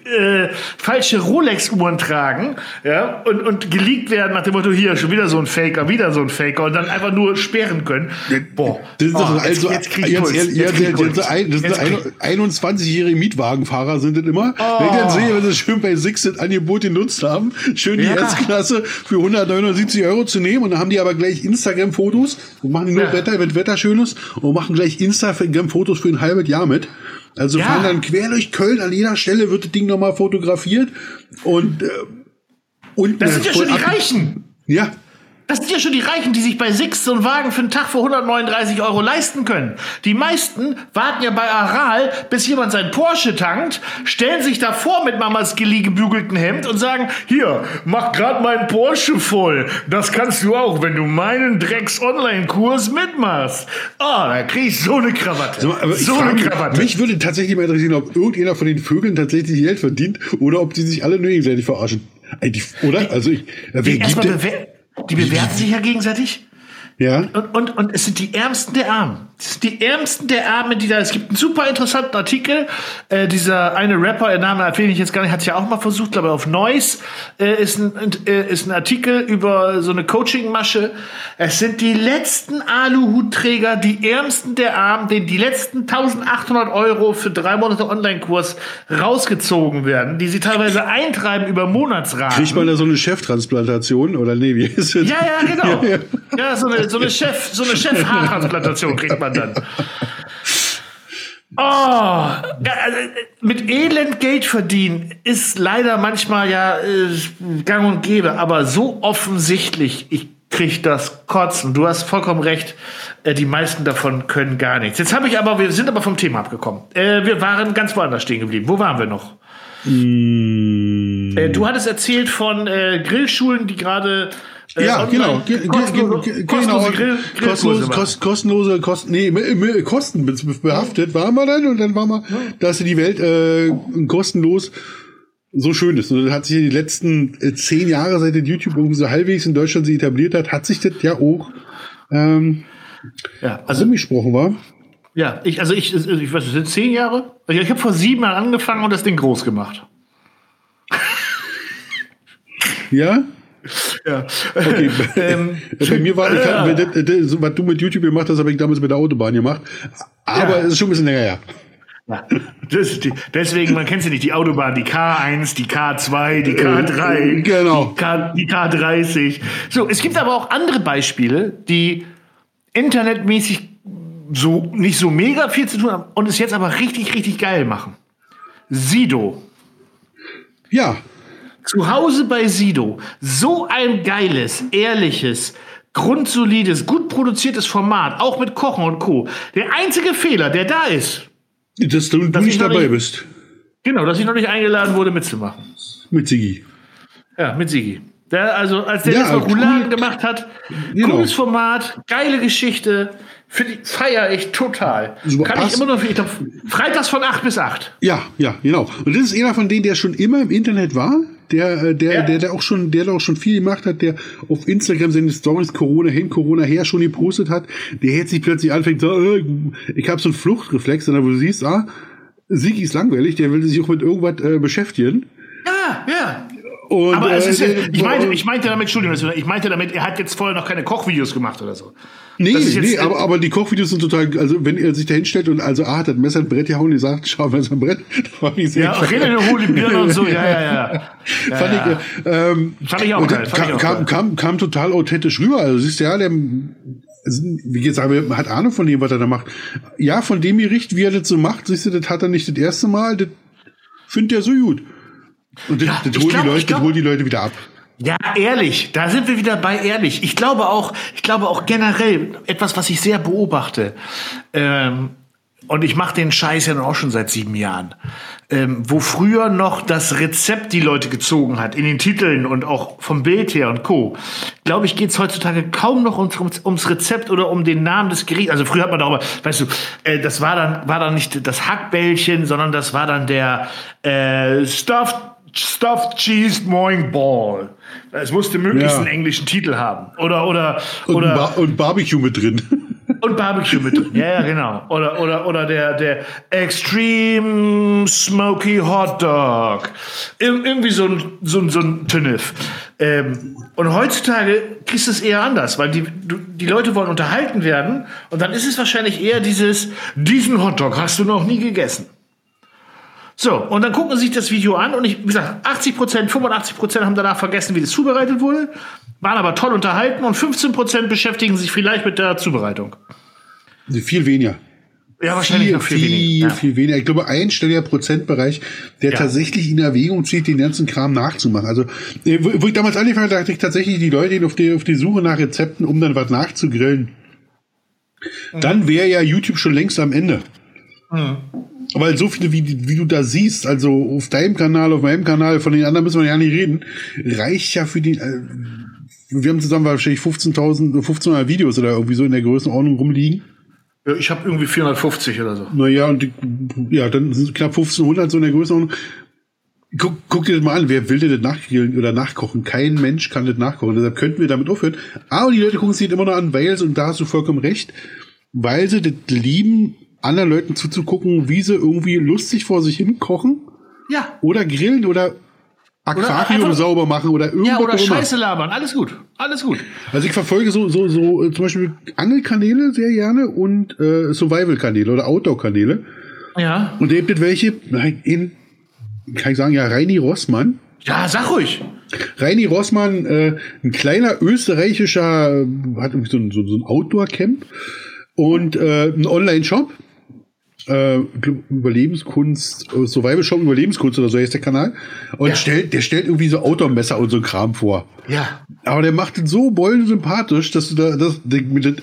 äh, falsche Rolex-Uhren tragen ja, und, und geleakt werden nach dem Motto, hier, schon wieder so ein Faker, wieder so ein Faker und dann einfach nur sperren können. Boah, Das ist oh, also, jetzt, jetzt jetzt ein- das Jetzt sind krieg- ein- 21-jährige Mietwagenfahrer sind das immer. Oh. Wenn ich dann sehe, wenn sie schön bei Six das Angebot genutzt haben, schön die Ja. Erstklasse für 179 Euro zu nehmen und dann haben die aber gleich Instagram-Fotos und machen nur Ja. Wetter, wenn Wetter schön ist und machen gleich Instagram-Fotos für ein halbes Jahr mit. Also Ja. fahren dann quer durch Köln, an jeder Stelle wird das Ding nochmal fotografiert und, äh, und Das sind ja schon die Reichen. Ja, Das sind ja schon die Reichen, die sich bei Six so einen Wagen für einen Tag für 139 Euro leisten können. Die meisten warten ja bei Aral, bis jemand sein Porsche tankt, stellen sich davor mit Mamas Gilly gebügelten Hemd und sagen, hier, mach grad meinen Porsche voll. Das kannst du auch, wenn du meinen Drecks-Online-Kurs mitmachst. Ah, da krieg ich so eine Krawatte. So frage eine Krawatte. mich würde tatsächlich mal interessieren, ob irgendjemand von den Vögeln tatsächlich Geld verdient oder ob die sich alle nur gegenseitig verarschen. Eigentlich, oder? Also ich, wer gibt denn? Die bewerten sich ja gegenseitig. Ja. Und, und, und es sind die Ärmsten der Armen. Es sind die Ärmsten der Armen, die da. Es gibt einen super interessanten Artikel. Äh, dieser eine Rapper, der Name erwähne ich jetzt gar nicht, hat es ja auch mal versucht, glaube ich, auf Noise äh, ist, ein, äh, ist ein Artikel über so eine Coaching-Masche. Es sind die letzten Aluhutträger, die Ärmsten der Armen, denen die letzten 1800 Euro für drei Monate Online-Kurs rausgezogen werden, die sie teilweise eintreiben über Monatsraten. Kriegt man da so eine Cheftransplantation oder nee, wie ist es? Ja, ja, genau. (laughs) Ja, so eine, so eine Chef, so eine Chef-Haartransplantation kriegt man dann. Oh, ja, also, mit Elend Geld verdienen ist leider manchmal ja äh, gang und gäbe, aber so offensichtlich, ich krieg das Kotzen. Du hast vollkommen recht, äh, die meisten davon können gar nichts. Jetzt habe ich aber, wir sind aber vom Thema abgekommen. Äh, wir waren ganz woanders stehen geblieben. Wo waren wir noch? Mm. Äh, du hattest erzählt von äh, Grillschulen, die gerade äh, Ja, online- genau. Kostenlose, genau. Kostenlose, kosten, nee, behaftet waren wir dann und dann waren wir, dass die Welt äh, kostenlos so schön ist. Und dann hat sich ja die letzten äh, zehn Jahre, seit YouTube irgendwie so halbwegs in Deutschland sich etabliert hat, hat sich das ja auch ähm, Ja, also rumgesprochen war. ja, ich also ich ich weiß, sind zehn Jahre. Also ich habe vor sieben Jahren angefangen und das Ding groß gemacht. Ja? Ja. Okay. (laughs) ähm, (laughs) Bei mir war, ich Ja. hab, das, was du mit YouTube gemacht hast, habe ich damals mit der Autobahn gemacht. Aber Ja. es ist schon ein bisschen länger her. Ja, die, deswegen, man kennt sie nicht, die Autobahn, die K1, die K2, die K3, Äh, genau. die, K, die K30. So, es gibt aber auch andere Beispiele, die internetmäßig so nicht so mega viel zu tun haben und es jetzt aber richtig, richtig geil machen. Sido. Ja, Zu Hause bei Sido. So ein geiles, ehrliches, grundsolides, gut produziertes Format, auch mit Kochen und Co. Der einzige Fehler, der da ist, dass du, Dass ich nicht dabei nicht- bist. genau, dass ich noch nicht eingeladen wurde, mitzumachen. Mit Sigi. Ja, mit Sigi. Der, also, als der Ja, jetzt noch cool. Gemacht hat, Genau. cooles Format, geile Geschichte, finde ich, feier ich total. Super, Kann passt. ich immer noch, ich glaub, freitags von 8 bis 8. Ja, ja, genau. Und das ist einer von denen, der schon immer im Internet war, der, äh, der, Ja. der, der auch schon, der da auch schon viel gemacht hat, der auf Instagram seine Stories Corona hin, Corona her schon gepostet hat, der jetzt sich plötzlich anfängt, so, äh, ich habe so einen Fluchtreflex, sondern wo du siehst, ah, Sigi ist langweilig, der will sich auch mit irgendwas äh, beschäftigen. Ja, ja. Und, Aber es ist, ja- ich, meinte, ich meinte damit, Entschuldigung, ich meinte damit, er hat jetzt vorher noch keine Kochvideos gemacht oder so. Nee, nee, aber, aber die Kochvideos sind total, also wenn er sich da hinstellt und also A hat das Messer ein Brett gehauen und sagt, (laughs) schau Messer ein Brett, (laughs) das fand ich sehr Ja, rede eine hohle Birne und so, ja, ja, ja. ja, fand ja. ich, äh, ähm, Fand ich auch geil, fand ich kam, auch kam, geil. kam, kam total authentisch rüber. Also siehst du, ja, der, wie gesagt, man hat Ahnung von dem, was er da macht. Ja, von dem Gericht, wie er das so macht, siehst du, das hat er nicht das erste Mal, das findet er so gut. Und das, Ja, das, glaub- die Leute, glaub- das die Leute wieder ab. Ja, ehrlich, da sind wir wieder bei ehrlich. Ich glaube auch, ich glaube auch generell etwas, was ich sehr beobachte. Ähm, und ich mache den Scheiß ja auch schon seit sieben Jahren. Ähm, wo früher noch das Rezept die Leute gezogen hat, in den Titeln und auch vom Bild her und Co. Glaube ich, geht's heutzutage kaum noch ums, ums, ums Rezept oder um den Namen des Gerichts. Also früher hat man darüber, weißt du, äh, das war dann, war dann nicht das Hackbällchen, sondern das war dann der äh, Stuffed Stuffed Cheese Moing Ball. Es musste möglichst Ja. einen englischen Titel haben. Oder, oder, Und, oder, Bar und Barbecue mit drin. (laughs) und Barbecue mit drin. Ja, ja, genau. Oder, oder, oder der, der Extreme Smoky Hot Dog. Ir irgendwie so ein, so ein, so ein Tünnef. Ähm, und heutzutage kriegst du es eher anders, weil die, die Leute wollen unterhalten werden. Und dann ist es wahrscheinlich eher dieses, diesen Hotdog hast du noch nie gegessen. So, und dann gucken sie sich das Video an und ich, wie gesagt, 80 Prozent, 85 Prozent haben danach vergessen, wie das zubereitet wurde, waren aber toll unterhalten und 15 Prozent beschäftigen sich vielleicht mit der Zubereitung. viel weniger. Ja, wahrscheinlich viel, noch viel, viel, weniger. Ja. viel weniger. Ich glaube, ein stelliger Prozentbereich, der Ja. tatsächlich in Erwägung zieht, den ganzen Kram nachzumachen. Also, äh, wo, ich damals angefangen habe, dachte ich tatsächlich, die Leute gehen auf die, auf die Suche nach Rezepten, um dann was nachzugrillen. Mhm. Dann wäre ja YouTube schon längst am Ende. Weil so viele, wie, wie du da siehst, also auf deinem Kanal, auf meinem Kanal, von den anderen müssen wir ja nicht reden, reicht ja für die, äh, wir haben zusammen wahrscheinlich 15.000, 1500 Videos oder irgendwie so in der Größenordnung rumliegen. Ja, Ich habe irgendwie 450 oder so. Naja, und die, ja, dann sind es knapp 1500 so in der Größenordnung. Guck, guck dir das mal an, wer will denn das nachgrillen oder nachkochen? Kein Mensch kann das nachkochen. Deshalb könnten wir damit aufhören. Aber die Leute gucken sich das immer noch an, weil sie, und da hast du vollkommen recht, weil sie das lieben, anderen Leuten zuzugucken, wie sie irgendwie lustig vor sich hin kochen Ja. oder grillen oder Aquarium einfach- sauber machen oder irgendwas Ja, oder. Scheiße labern. Alles gut. Alles gut. Also ich verfolge so, so, so äh, zum Beispiel Angelkanäle sehr gerne und äh, Survival-Kanäle oder Outdoor-Kanäle. Ja. Und da gibt es welche, nein, in, kann ich sagen, ja, Reini Rossmann. Ja, sag ruhig. Reini Rossmann, äh, ein kleiner österreichischer, äh, hat irgendwie so ein, so, so ein Outdoor-Camp und äh, ein Online-Shop. Äh, Überlebenskunst, äh, Survival Shop Überlebenskunst oder so heißt der Kanal. Und Ja. stellt, der stellt irgendwie so Outdoor-Messer und so ein Kram vor. Ja. Aber der macht es so bollen sympathisch, dass du da, das,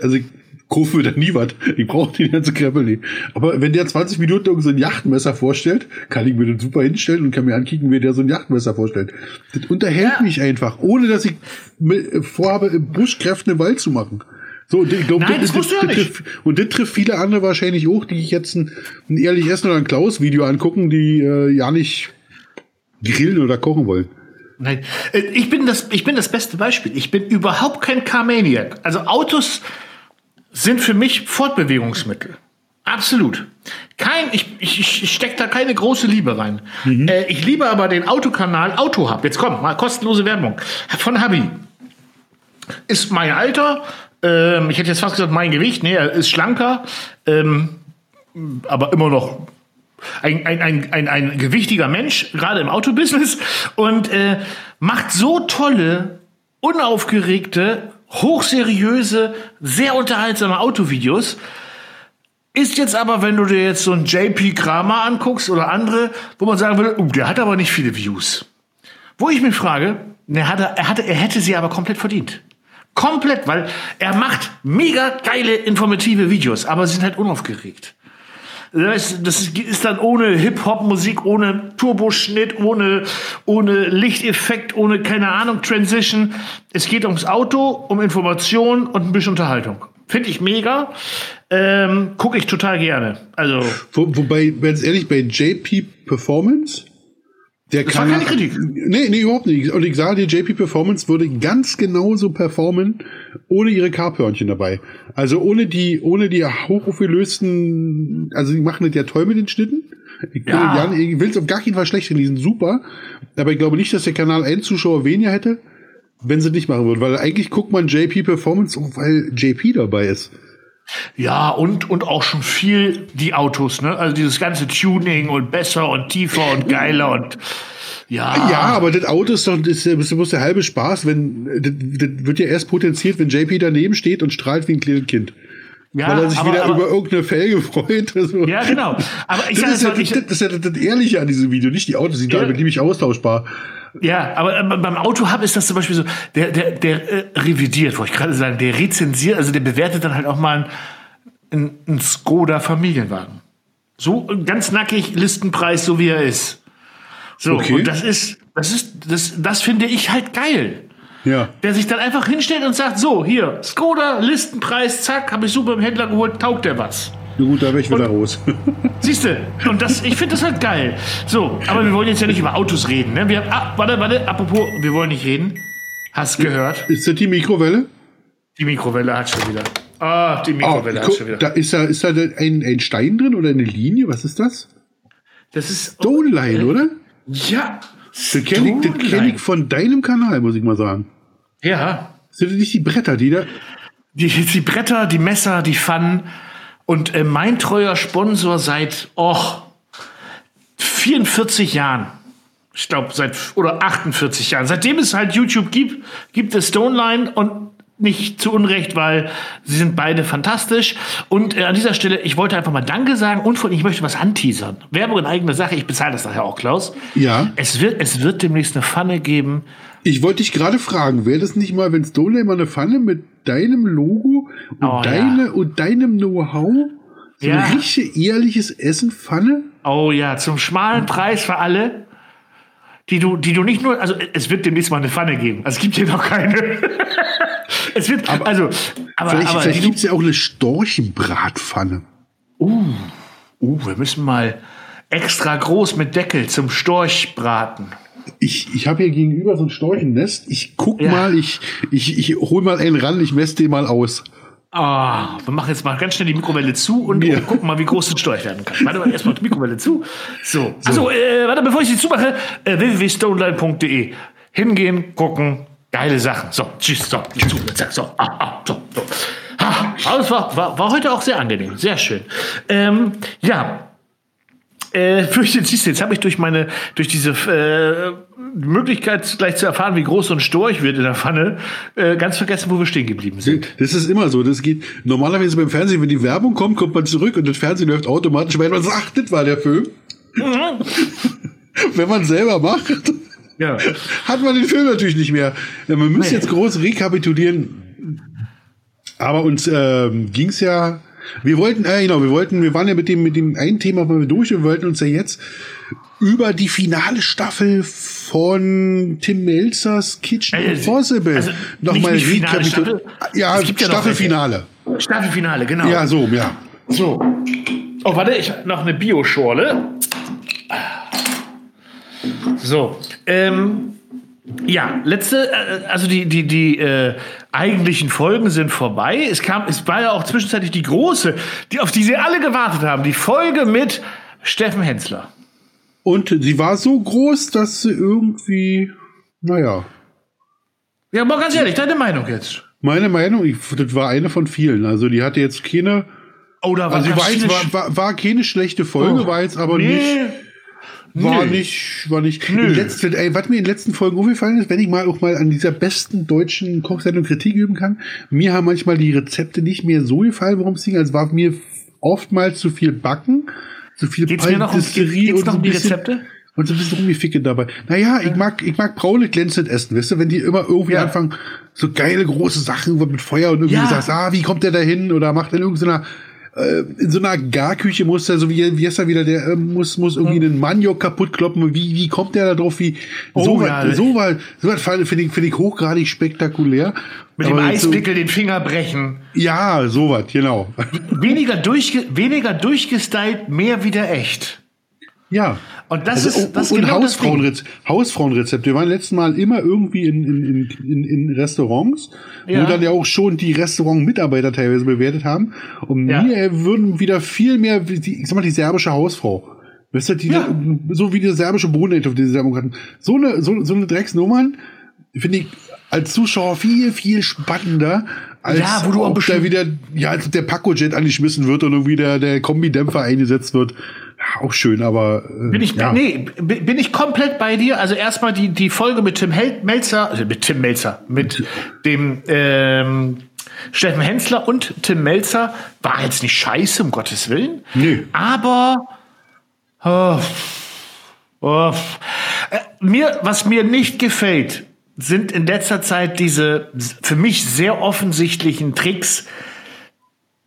also ich kaufe mir da nie was. Ich brauche die ganze Krempel nicht. Aber wenn der 20 Minuten irgend so ein Yachtmesser vorstellt, kann ich mir das super hinstellen und kann mir ankicken, wie der so ein Yachtmesser vorstellt. Das unterhält Ja. mich einfach, ohne dass ich vorhabe, im Buschkräften den Wald zu machen. So, und ich glaub, Nein, das musst du ja nicht. Und das trifft viele andere wahrscheinlich auch, die ich jetzt ein, ein ehrlich Essen oder ein Klaus-Video angucken, die äh, ja nicht grillen oder kochen wollen. Nein, äh, ich bin das, ich bin das beste Beispiel. Ich bin überhaupt kein Car-Maniac. Also Autos sind für mich Fortbewegungsmittel. Absolut. Kein, ich, ich, ich stecke da keine große Liebe rein. Äh, ich liebe aber den Autokanal Autohub. Jetzt komm, mal kostenlose Werbung. Von Habi. Ist mein Alter. Ähm, ich hätte jetzt fast gesagt, mein Gewicht. Nee, er ist schlanker. Ähm, aber immer noch ein, ein, ein, ein, ein gewichtiger Mensch, gerade im Autobusiness, und äh, macht so tolle, unaufgeregte, hochseriöse, sehr unterhaltsame Autovideos. Ist jetzt aber, wenn du dir jetzt so einen JP Kramer anguckst oder andere, wo man sagen würde, uh, der hat aber nicht viele Views. Wo ich mich frage, er, hatte, er, hatte, er hätte sie aber komplett verdient. Komplett, weil er macht mega geile, informative Videos, aber sie sind halt unaufgeregt. Das, ist dann ohne Hip-Hop-Musik, ohne Turboschnitt, ohne, ohne Lichteffekt, ohne, keine Ahnung, Transition. Es geht ums Auto, um Information und ein bisschen Unterhaltung. Finde ich mega. Ähm, Gucke ich total gerne. Also, Wo, wobei, ganz ehrlich, bei JP Performance, der Das kann. war keine Kritik. Nee, nee, überhaupt nicht. Und ich sage dir, JP Performance würde ganz genauso performen, ohne ihre Carpörnchen dabei. Also ohne die, ohne die hochaufgelösten, also die machen das ja toll mit den Schnitten. Ich, ja. ich will es auf gar keinen Fall schlecht finden, die sind super. Aber ich glaube nicht, dass der Kanal einen Zuschauer weniger hätte, wenn sie nicht machen würden. Weil eigentlich guckt man JP Performance, weil JP dabei ist. Ja, und, und auch schon viel die Autos, ne? Also dieses ganze Tuning und besser und tiefer und geiler und ja. Ja, aber das Auto ist doch das ist, das der halbe Spaß, wenn das, das wird ja erst potenziert, wenn JP daneben steht und strahlt wie ein kleines Kind. Ja, weil er sich aber, wieder aber, über irgendeine Felge freut. Also. Ja, genau. Aber ich das, ist ja, ich, das, das ist ja das Ehrliche an diesem Video, nicht die Autos, die ja. da nämlich austauschbar. Ja, aber äh, beim Auto-Hub ist das zum Beispiel so, der, der, der äh, revidiert, wollte ich gerade sagen, der rezensiert, also der bewertet dann halt auch mal einen, einen Skoda Familienwagen. So ganz nackig, Listenpreis, so wie er ist. So, okay. und das ist, das ist, das, das finde ich halt geil. Ja. Der sich dann einfach hinstellt und sagt, so, hier, Skoda, Listenpreis, zack, habe ich super im Händler geholt, taugt der was. Na gut, da wäre ich wieder raus. (laughs) Siehst du, und das, ich finde das halt geil. So, aber wir wollen jetzt ja nicht über Autos reden. Ne? Wir, ah, warte, warte, apropos, wir wollen nicht reden. Hast gehört? Ist das die Mikrowelle? Die Mikrowelle hat schon wieder. Ah, die Mikrowelle oh, hat schon wieder. Da ist da, ist da ein, ein Stein drin oder eine Linie? Was ist das? Das ist. Stone Line, oh, oder? Ja. Das kenne ich, kenn ich von deinem Kanal, muss ich mal sagen. Ja. Sind das nicht die Bretter, die da. Die, die Bretter, die Messer, die Pfannen. Und äh, mein treuer Sponsor seit oh, 44 Jahren. Ich glaube, seit oder 48 Jahren. Seitdem es halt YouTube gibt, gibt es Stoneline und nicht zu Unrecht, weil sie sind beide fantastisch. Und äh, an dieser Stelle, ich wollte einfach mal Danke sagen und von, ich möchte was anteasern. Werbung in eigener Sache, ich bezahle das nachher auch, Klaus. Ja. Es wird, es wird demnächst eine Pfanne geben. Ich wollte dich gerade fragen, wäre das nicht mal, wenn Stone mal eine Pfanne mit deinem Logo und, oh, deine, ja. und deinem Know-how? So ja. ein richtig ehrliches Essen Pfanne? Oh ja, zum schmalen Preis für alle die du, die du nicht nur, also es wird demnächst mal eine Pfanne geben. Also es gibt hier noch keine. (laughs) es wird, aber, also, aber, vielleicht, aber vielleicht gibt es ja auch eine Storchenbratpfanne. Uh, uh, wir müssen mal extra groß mit Deckel zum Storchbraten. Ich, ich habe hier gegenüber so ein Storchennest. Ich guck ja. mal, ich, ich, ich hol mal einen ran, ich messe den mal aus. Ah, wir machen jetzt mal ganz schnell die Mikrowelle zu und, ja. gucken mal, wie groß ein Storch werden kann. Warte mal, erstmal die Mikrowelle zu. So. so. Achso, äh, warte, bevor ich sie zumache, äh, www.stoneline.de. Hingehen, gucken, geile Sachen. So, tschüss, so, zu, zack, so, ah, ah, so, so. Ah, alles war, war, war heute auch sehr angenehm, sehr schön. Ähm, ja, äh, fürchte, siehst du, jetzt habe ich durch meine, durch diese äh, Möglichkeit, gleich zu erfahren, wie groß so ein Storch wird in der Pfanne, äh, ganz vergessen, wo wir stehen geblieben sind. Das ist immer so. Das geht normalerweise beim Fernsehen, wenn die Werbung kommt, kommt man zurück und das Fernsehen läuft automatisch, weil man sagt, das war der Film. Mhm. (laughs) wenn man selber macht, ja. hat man den Film natürlich nicht mehr. Man müsste jetzt groß rekapitulieren. Aber uns ähm, ging es ja wir wollten, äh, genau, wir wollten, wir waren ja mit dem, mit dem einen Thema durch und wir wollten uns ja jetzt über die finale Staffel von Tim Melzers Kitchen äh, Impossible also nochmal rekapitulieren. Ja, Staffelfinale. Staffelfinale, genau. Ja, so, ja. So. Oh, warte, ich habe noch eine Bioschorle. So. Ähm, ja, letzte, äh, also die, die, die äh, eigentlichen Folgen sind vorbei. Es kam, es war ja auch zwischenzeitlich die große, die, auf die sie alle gewartet haben, die Folge mit Steffen Hensler. Und sie war so groß, dass sie irgendwie, naja. Ja, aber ganz ehrlich, deine Meinung jetzt. Meine Meinung, ich, das war eine von vielen. Also die hatte jetzt keine. Oh, da war, also war, jetzt, war, war, war keine schlechte Folge, oh, war jetzt aber nee. nicht war Nö. nicht, war nicht. Nö. Letzten, ey, was mir in den letzten Folgen aufgefallen ist, wenn ich mal auch mal an dieser besten deutschen Kochsendung Kritik üben kann, mir haben manchmal die Rezepte nicht mehr so gefallen, worum es ging, als war mir oftmals zu viel Backen, zu viel geht's mir noch um, geht's und noch um die Rezepte? Und so ein bisschen rumgeficke dabei. Naja, ich mag, ich mag braune glänzend essen, weißt du, wenn die immer irgendwie ja. anfangen, so geile große Sachen mit Feuer und irgendwie ja. sagst, ah, wie kommt der da hin? Oder macht in irgendeiner äh, in so einer Garküche muss er, so wie, wie ist er wieder, der äh, muss, muss irgendwie einen Maniok kaputt kloppen. Wie, wie kommt der da drauf? Wie, oh, so ja, weit, so weit, so weit finde ich, finde ich hochgradig spektakulär. Mit dem Eispickel so, den Finger brechen. Ja, so was, genau. Weniger, durchge weniger durchgestylt, mehr wieder echt. Ja. Und das also, ist das und genau Hausfrauenrezept. Hausfrauenrezept. Wir waren letzten Mal immer irgendwie in, in, in, in Restaurants, ja. wo dann ja auch schon die Restaurant-Mitarbeiter teilweise bewertet haben. Und ja. mir würden wieder viel mehr, die, ich sag mal, die serbische Hausfrau. Weißt du, die, ja. so wie der serbische Brunnen auf diese Sendung hatten. So eine, so, so eine Drecksnummern finde ich als Zuschauer viel, viel spannender, als Ja, wo du auch da wieder, ja, als der Paco-Jet angeschmissen wird und irgendwie der, der Kombidämpfer eingesetzt wird. Auch schön, aber. Äh, Bin ich, ja. nee, bin ich komplett bei dir. Also erstmal die, die Folge mit Tim Hel Melzer, also mit Tim Melzer, mit dem ähm, Steffen Hensler und Tim Melzer war jetzt nicht scheiße, um Gottes Willen. Nee. Aber oh, oh, äh, mir, was mir nicht gefällt, sind in letzter Zeit diese für mich sehr offensichtlichen Tricks,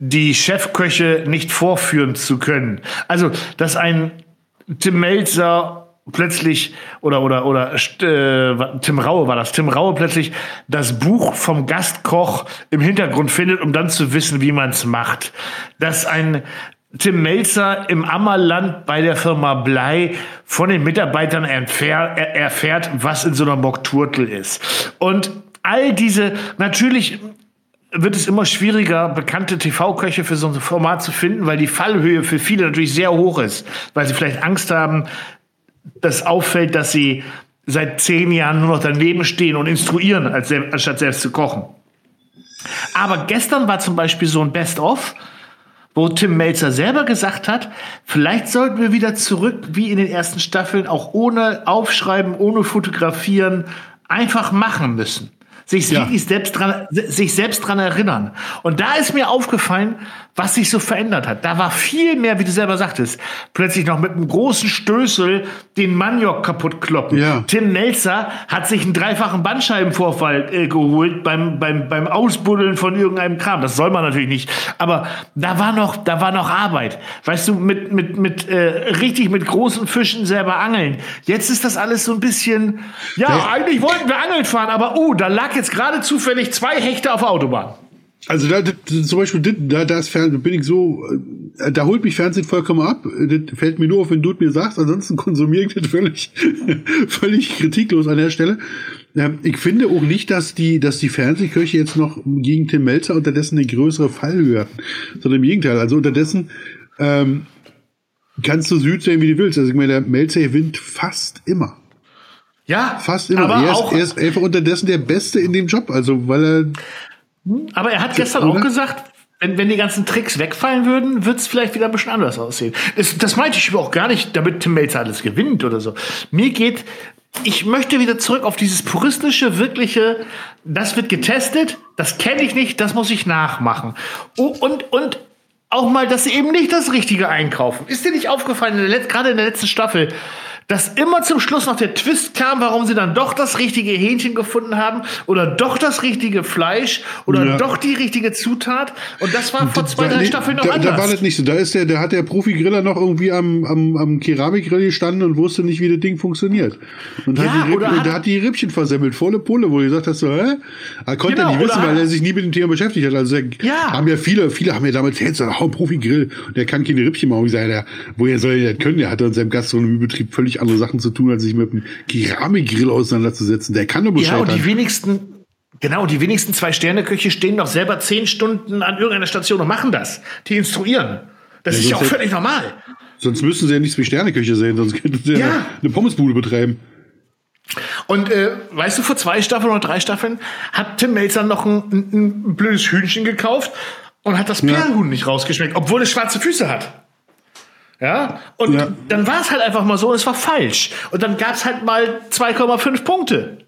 die Chefköche nicht vorführen zu können. Also, dass ein Tim Melzer plötzlich oder oder oder äh, Tim Raue war das Tim Raue plötzlich das Buch vom Gastkoch im Hintergrund findet um dann zu wissen wie man es macht dass ein Tim Melzer im Ammerland bei der Firma Blei von den Mitarbeitern erfährt, erfährt was in so einer Mokturtel ist und all diese natürlich wird es immer schwieriger, bekannte TV-Köche für so ein Format zu finden, weil die Fallhöhe für viele natürlich sehr hoch ist, weil sie vielleicht Angst haben, dass auffällt, dass sie seit zehn Jahren nur noch daneben stehen und instruieren, als anstatt selbst zu kochen. Aber gestern war zum Beispiel so ein Best-of, wo Tim Melzer selber gesagt hat, vielleicht sollten wir wieder zurück, wie in den ersten Staffeln, auch ohne Aufschreiben, ohne Fotografieren, einfach machen müssen. Sich, Ja. wirklich selbst dran, sich selbst dran erinnern. Und da ist mir aufgefallen, was sich so verändert hat. Da war viel mehr, wie du selber sagtest, plötzlich noch mit einem großen Stößel den Maniok kaputt kloppen. Ja. Tim Melzer hat sich einen dreifachen Bandscheibenvorfall äh, geholt beim, beim, beim Ausbuddeln von irgendeinem Kram. Das soll man natürlich nicht. Aber da war noch, da war noch Arbeit. Weißt du, mit, mit, mit, äh, richtig mit großen Fischen selber angeln. Jetzt ist das alles so ein bisschen, ja, Ja. eigentlich wollten wir angeln fahren, aber oh, da lag jetzt gerade zufällig zwei Hechte auf der Autobahn. Also da, das, zum Beispiel, da, da ist Fernsehen, bin ich so, äh, da holt mich Fernsehen vollkommen ab. Das fällt mir nur auf, wenn du es mir sagst. Ansonsten (laughs) konsumiere ich das völlig, (laughs) völlig kritiklos an der Stelle. Ähm, Ich finde auch nicht, dass die, dass die Fernsehköche jetzt noch gegen Tim Melzer unterdessen eine größere Fallhöhe hatten, sondern im Gegenteil. Also unterdessen ähm, kannst du Süd sein, wie du willst. Also ich meine, der Melzer gewinnt fast immer. Ja, Fast immer. Aber er, ist, auch, er ist einfach unterdessen der Beste in dem Job. Also weil er Aber er hat gestern auch gesagt, wenn, wenn die ganzen Tricks wegfallen würden, wird es vielleicht wieder ein bisschen anders aussehen. Das, das meinte ich auch gar nicht, damit Tim Melzer alles gewinnt oder so. Mir geht, ich möchte wieder zurück auf dieses puristische, wirkliche, das wird getestet, das kenne ich nicht, das muss ich nachmachen. Oh, und, und auch mal, dass sie eben nicht das Richtige einkaufen. Ist dir nicht aufgefallen, gerade in der letzten Staffel, dass immer zum Schluss noch der Twist kam, warum sie dann doch das richtige Hähnchen gefunden haben oder doch das richtige Fleisch oder Ja. doch die richtige Zutat. Und das war vor zwei, Da- drei nee, Staffeln noch da, anders. Da war das nicht so. Da ist der, der hat der Profi-Griller noch irgendwie am, am, am Keramikgrill gestanden und wusste nicht, wie das Ding funktioniert. Und, Ja, hat, die Ripp, oder und hat- hat die Rippchen versemmelt, volle Pulle, wo du gesagt hast, so, hä? Er konnte Genau, er nicht wissen, weil hat- er sich nie mit dem Thema beschäftigt hat. Also Ja. haben ja viele, viele haben ja damals jetzt oh, Profi-Grill. Der kann keine Rippchen machen. Ich sage, der, woher soll er das können? Der hat in seinem Gastronomiebetrieb völlig andere Sachen zu tun, als sich mit einem Keramikgrill auseinanderzusetzen. Der kann ja, Bescheid. und die wenigsten, genau, die wenigsten Zwei-Sterne-Köche stehen doch selber zehn Stunden an irgendeiner Station und machen das. Die instruieren. Das Ja, ist ja auch völlig normal. Sonst müssten sie ja nichts wie Sterneküche sehen, sonst könnten sie ja, Ja. eine Pommesbude betreiben. Und äh, weißt du, vor zwei Staffeln oder drei Staffeln hat Tim Melzer noch ein, ein, ein blödes Hühnchen gekauft und hat das Perlhuhn nicht rausgeschmeckt, obwohl es schwarze Füße hat. Ja, und Ja. dann war es halt einfach mal so, es war falsch. Und dann gab es halt mal 2,5 Punkte.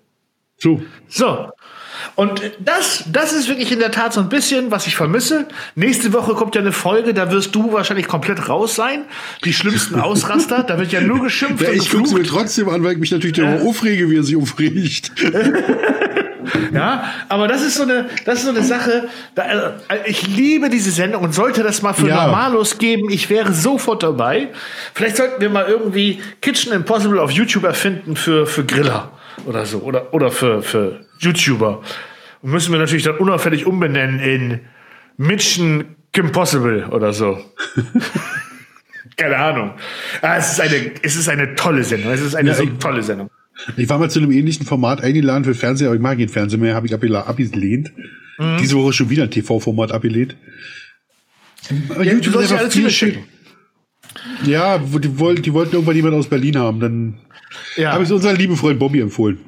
So. So. Und das, das ist wirklich in der Tat so ein bisschen, was ich vermisse. Nächste Woche kommt ja eine Folge, da wirst du wahrscheinlich komplett raus sein. Die schlimmsten Ausraster, da wird ja nur (laughs) geschimpft Ja, und ich gucke es mir trotzdem an, weil ich mich natürlich darüber aufrege, wie er sich aufregt. (laughs) Ja, aber das ist so eine, das ist so eine Sache. Da, äh, ich liebe diese Sendung und sollte das mal für Ja. Normalos geben, ich wäre sofort dabei. Vielleicht sollten wir mal irgendwie Kitchen Impossible auf YouTube erfinden für, für Griller oder so oder, oder für, für YouTuber. Und müssen wir natürlich dann unauffällig umbenennen in Mission Impossible oder so. (laughs) Keine Ahnung. Ah, es, ist eine, es ist eine tolle Sendung. Es ist eine Ja, so tolle Sendung. Ich war mal zu einem ähnlichen Format eingeladen für Fernseher, aber ich mag kein Fernseher mehr, habe ich abgelehnt. Mhm. Diese Woche schon wieder ein TV-Format abgelehnt. Aber Ja, YouTube ist alles viel schicken. Ja, die, wollten, die wollten irgendwann jemanden aus Berlin haben. Dann Ja. habe ich es unserem lieben Freund Bobby empfohlen.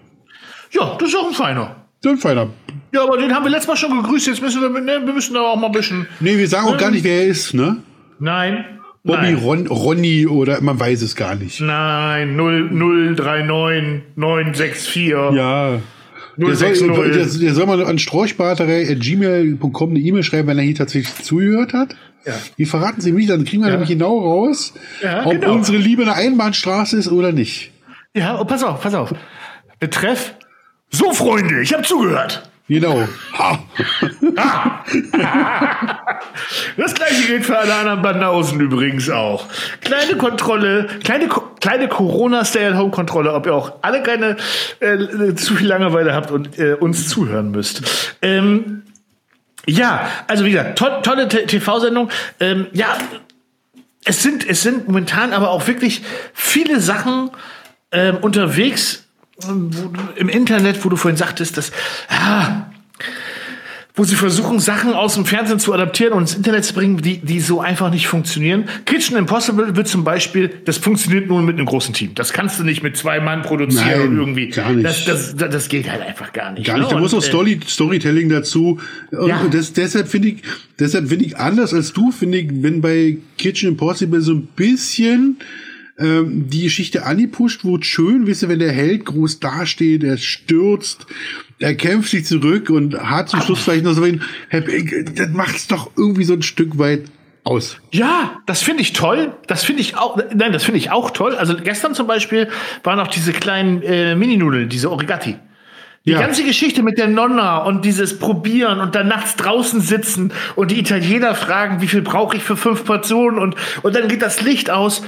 ja, das ist auch ein feiner. Ein feiner. Ja, aber den haben wir letztes Mal schon gegrüßt. Jetzt müssen wir, ne, wir müssen aber auch mal ein bisschen. Nee, wir sagen auch gar nicht, wer er ist, ne? Nein. Bobby. Ron, Ronny oder man weiß es gar nicht. Nein, 039 964 Ja. Der soll, 060. der, der soll mal an storchbarterei.gmail.com eine E-Mail schreiben, wenn er hier tatsächlich zugehört hat. Ja. Die verraten sie mich, dann kriegen wir Ja. nämlich genau raus, Ja, ob genau. unsere Liebe eine Einbahnstraße ist oder nicht. Ja, oh, pass auf, pass auf. Betreff. So, Freunde, ich habe zugehört. Genau. (laughs) Ha. (laughs) Das gleiche gilt für alle anderen Banausen übrigens auch. Kleine Kontrolle, kleine, kleine Corona-Stay-at-Home-Kontrolle, ob ihr auch alle keine äh, zu viel Langeweile habt und äh, uns zuhören müsst. Ähm, ja, also wie gesagt, to tolle TV-Sendung. Ähm, ja, es sind, es sind momentan aber auch wirklich viele Sachen ähm, unterwegs ähm, im Internet, wo du vorhin sagtest, dass ah, wo sie versuchen, Sachen aus dem Fernsehen zu adaptieren und ins Internet zu bringen, die, die so einfach nicht funktionieren. Kitchen Impossible wird zum Beispiel, das funktioniert nur mit einem großen Team. Das kannst du nicht mit zwei Mann produzieren Nein, und irgendwie. gar nicht. Das, das, das, das geht halt einfach gar nicht. Gar nicht, da ne? muss Und, auch äh, Story, Storytelling dazu. Und Ja. das, deshalb finde ich, deshalb finde ich anders als du, finde ich, wenn bei Kitchen Impossible so ein bisschen ähm, die Geschichte angepusht wird, schön, wisst ihr, wenn der Held groß dasteht, er stürzt, er kämpft sich zurück und hat zum Schluss vielleicht noch so ein, das macht's doch irgendwie so ein Stück weit aus. Ja, das finde ich toll. Das finde ich auch. Nein, das finde ich auch toll. Also gestern zum Beispiel waren auch diese kleinen äh, Mininudeln, diese Origati. Die Ja. ganze Geschichte mit der Nonna und dieses Probieren und dann nachts draußen sitzen und die Italiener fragen, wie viel brauche ich für fünf Portionen und, und dann geht das Licht aus.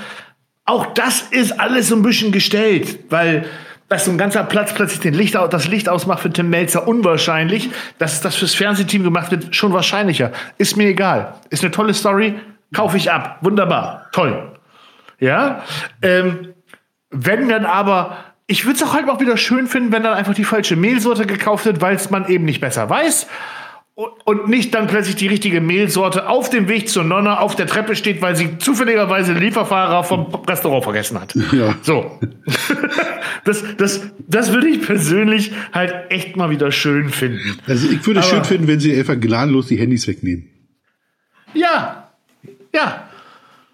Auch das ist alles so ein bisschen gestellt, weil dass so ein ganzer Platz plötzlich den Licht, das Licht ausmacht für Tim Melzer unwahrscheinlich. Dass das fürs Fernsehteam gemacht wird, schon wahrscheinlicher. Ist mir egal. Ist eine tolle Story, kaufe ich ab. Wunderbar, toll. Ja, ähm, wenn dann aber, ich würde es auch halt auch wieder schön finden, wenn dann einfach die falsche Mehlsorte gekauft wird, weil es man eben nicht besser weiß. Und, und nicht dann plötzlich die richtige Mehlsorte auf dem Weg zur Nonne auf der Treppe steht, weil sie zufälligerweise den Lieferfahrer vom Restaurant vergessen hat. Ja. So. (laughs) das, das, das würde ich persönlich halt echt mal wieder schön finden. Also ich würde es schön finden, wenn sie einfach gnadenlos die Handys wegnehmen. Ja. Ja.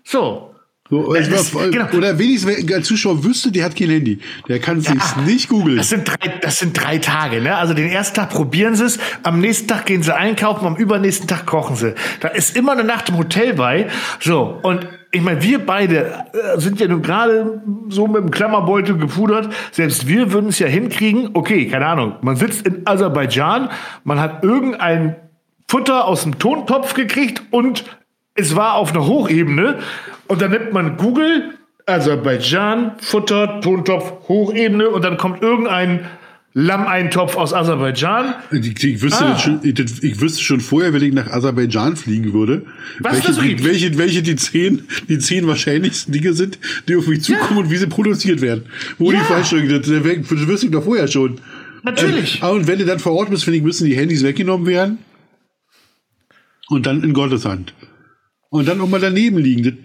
So. So, das- mal- genau. Oder wenigstens, wenn ein Zuschauer wüsste, der hat kein Handy. Der kann es nicht googeln. Das sind drei, das sind drei Tage, ne? Also den ersten Tag probieren sie es, am nächsten Tag gehen sie einkaufen, am übernächsten Tag kochen sie. Da ist immer eine Nacht im Hotel bei. So, und ich meine, wir beide äh, sind ja nun gerade so mit dem Klammerbeutel gepudert. Selbst wir würden es ja hinkriegen. Okay, keine Ahnung. Man sitzt in Aserbaidschan, man hat irgendein Futter aus dem Tontopf gekriegt und es war auf einer Hochebene. Und dann nimmt man Google, Aserbaidschan, Futter, Tontopf, Hochebene und dann kommt irgendein Lammeintopf aus Aserbaidschan. Ich, ich, wüsste Ah. schon, ich, ich wüsste schon vorher, wenn ich nach Aserbaidschan fliegen würde, Was welche, die, welche, welche die zehn, die zehn wahrscheinlichsten Dinge sind, die auf mich zukommen und wie sie produziert werden. Wo Ja. die Fleischstücke, das, das das wüsste ich doch vorher schon. Natürlich. Ähm, und wenn du dann vor Ort bist, finde ich, müssen die Handys weggenommen werden. Und dann in Gottes Hand. Und dann auch mal daneben liegen.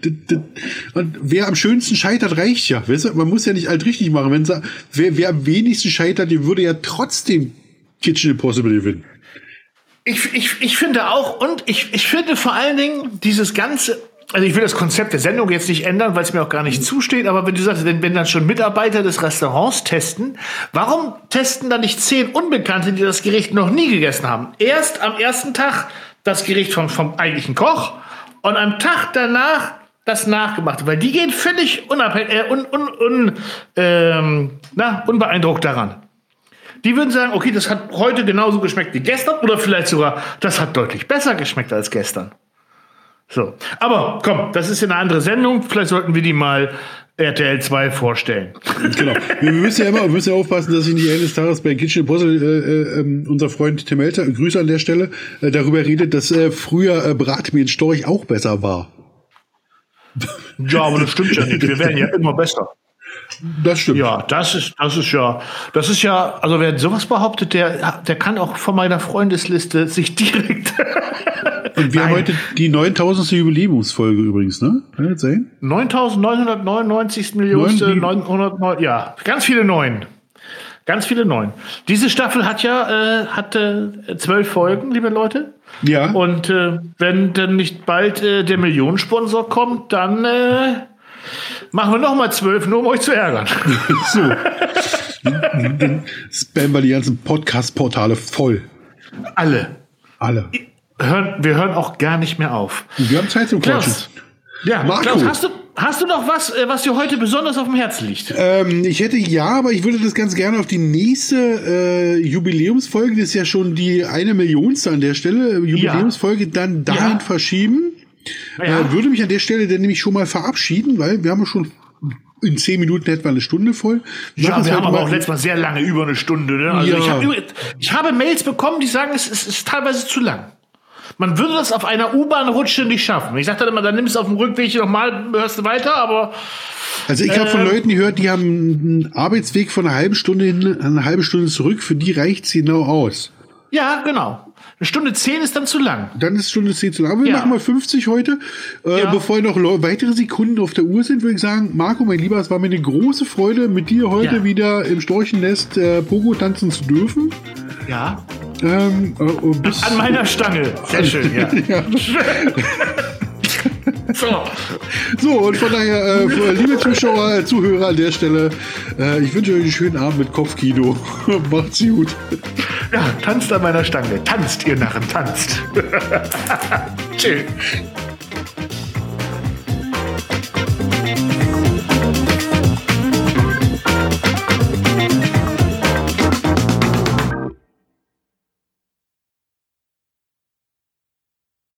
Und wer am schönsten scheitert, reicht ja. Weißt du? Man muss ja nicht alt richtig machen. Wenn sa- wer, wer am wenigsten scheitert, der würde ja trotzdem Kitchen Impossible gewinnen. Ich, ich, ich finde auch, und ich, ich finde vor allen Dingen dieses ganze, also ich will das Konzept der Sendung jetzt nicht ändern, weil es mir auch gar nicht zusteht, aber wenn du sagst, wenn, wenn dann schon Mitarbeiter des Restaurants testen, warum testen dann nicht zehn Unbekannte, die das Gericht noch nie gegessen haben? Erst am ersten Tag das Gericht vom, vom eigentlichen Koch und am Tag danach das Nachgemachte, weil die gehen völlig unabhängig, äh, un, un, un, ähm, na, unbeeindruckt daran. Die würden sagen, okay, das hat heute genauso geschmeckt wie gestern oder vielleicht sogar, das hat deutlich besser geschmeckt als gestern. So. Aber komm, das ist ja eine andere Sendung. Vielleicht sollten wir die mal RTL 2 vorstellen. Genau. Wir müssen ja immer wir müssen ja aufpassen, dass sich nicht eines Tages bei Kitchen Impossible äh, äh, ähm, unser Freund Tim Elter, Grüße an der Stelle, äh, darüber redet, dass äh, früher äh, Bratmehlstorch auch besser war. Ja, aber das stimmt ja nicht. Wir werden ja (laughs) immer besser. Das stimmt. Ja, das ist, das ist ja, das ist ja, also wer sowas behauptet, der, der kann auch von meiner Freundesliste sich direkt Und wir haben Nein. heute die 9000. Jubiläumsfolge übrigens, ne? Kann das sein? 9999 Millionste, Neun- 909, ja, ganz viele Neun. Ganz viele Neun. Diese Staffel hat ja, äh, hatte zwölf Folgen, liebe Leute. Ja. Und äh, wenn dann nicht bald äh, der Millionensponsor kommt, dann äh, machen wir noch mal zwölf, nur um euch zu ärgern. (laughs) so. Spammen wir die ganzen Podcast-Portale voll. Alle. Alle. Hören, wir hören auch gar nicht mehr auf. Wir haben Zeit zum Quatschen. Klaus, ja, Marco. Klaus, hast du, hast du noch was, äh, was dir heute besonders auf dem Herzen liegt? Ähm, ich hätte ja, aber ich würde das ganz gerne auf die nächste äh, Jubiläumsfolge, das ist ja schon die eine Millionste an der Stelle, Jubiläumsfolge dann dahin Ja. verschieben. Ja. Äh, würde mich an der Stelle dann nämlich schon mal verabschieden, weil wir haben ja schon in zehn Minuten etwa eine Stunde voll. Ja, Machen es wir haben aber auch letztes Mal sehr lange, über eine Stunde. Ne? Also Ja. ich, hab, ich habe Mails bekommen, die sagen, es, es ist teilweise zu lang. Man würde das auf einer U-Bahn-Rutsche nicht schaffen. Ich dann immer, dann nimmst du auf dem Rückweg nochmal, hörst du weiter, aber Also ich habe von Ähm, Leuten gehört, die haben einen Arbeitsweg von einer halben Stunde hin, eine halbe Stunde zurück. Für die reicht's genau aus. ja, genau. Eine Stunde zehn ist dann zu lang. Dann ist Stunde 10 zu lang. Aber wir Ja. machen mal 50 heute. Äh, Ja. Bevor noch weitere Sekunden auf der Uhr sind, würde ich sagen, Marco, mein Lieber, es war mir eine große Freude, mit dir heute Ja. wieder im Storchennest äh, Pogo tanzen zu dürfen. Ja. Ähm, äh, An meiner Stange. Sehr schön, ja. (laughs) ja. (laughs) So. So, und von daher, äh, liebe Zuschauer, äh, Zuhörer an der Stelle, äh, ich wünsche euch einen schönen Abend mit Kopfkino. (laughs) Macht's gut. Ja, tanzt an meiner Stange. Tanzt, ihr Narren, tanzt. (laughs) Tschüss.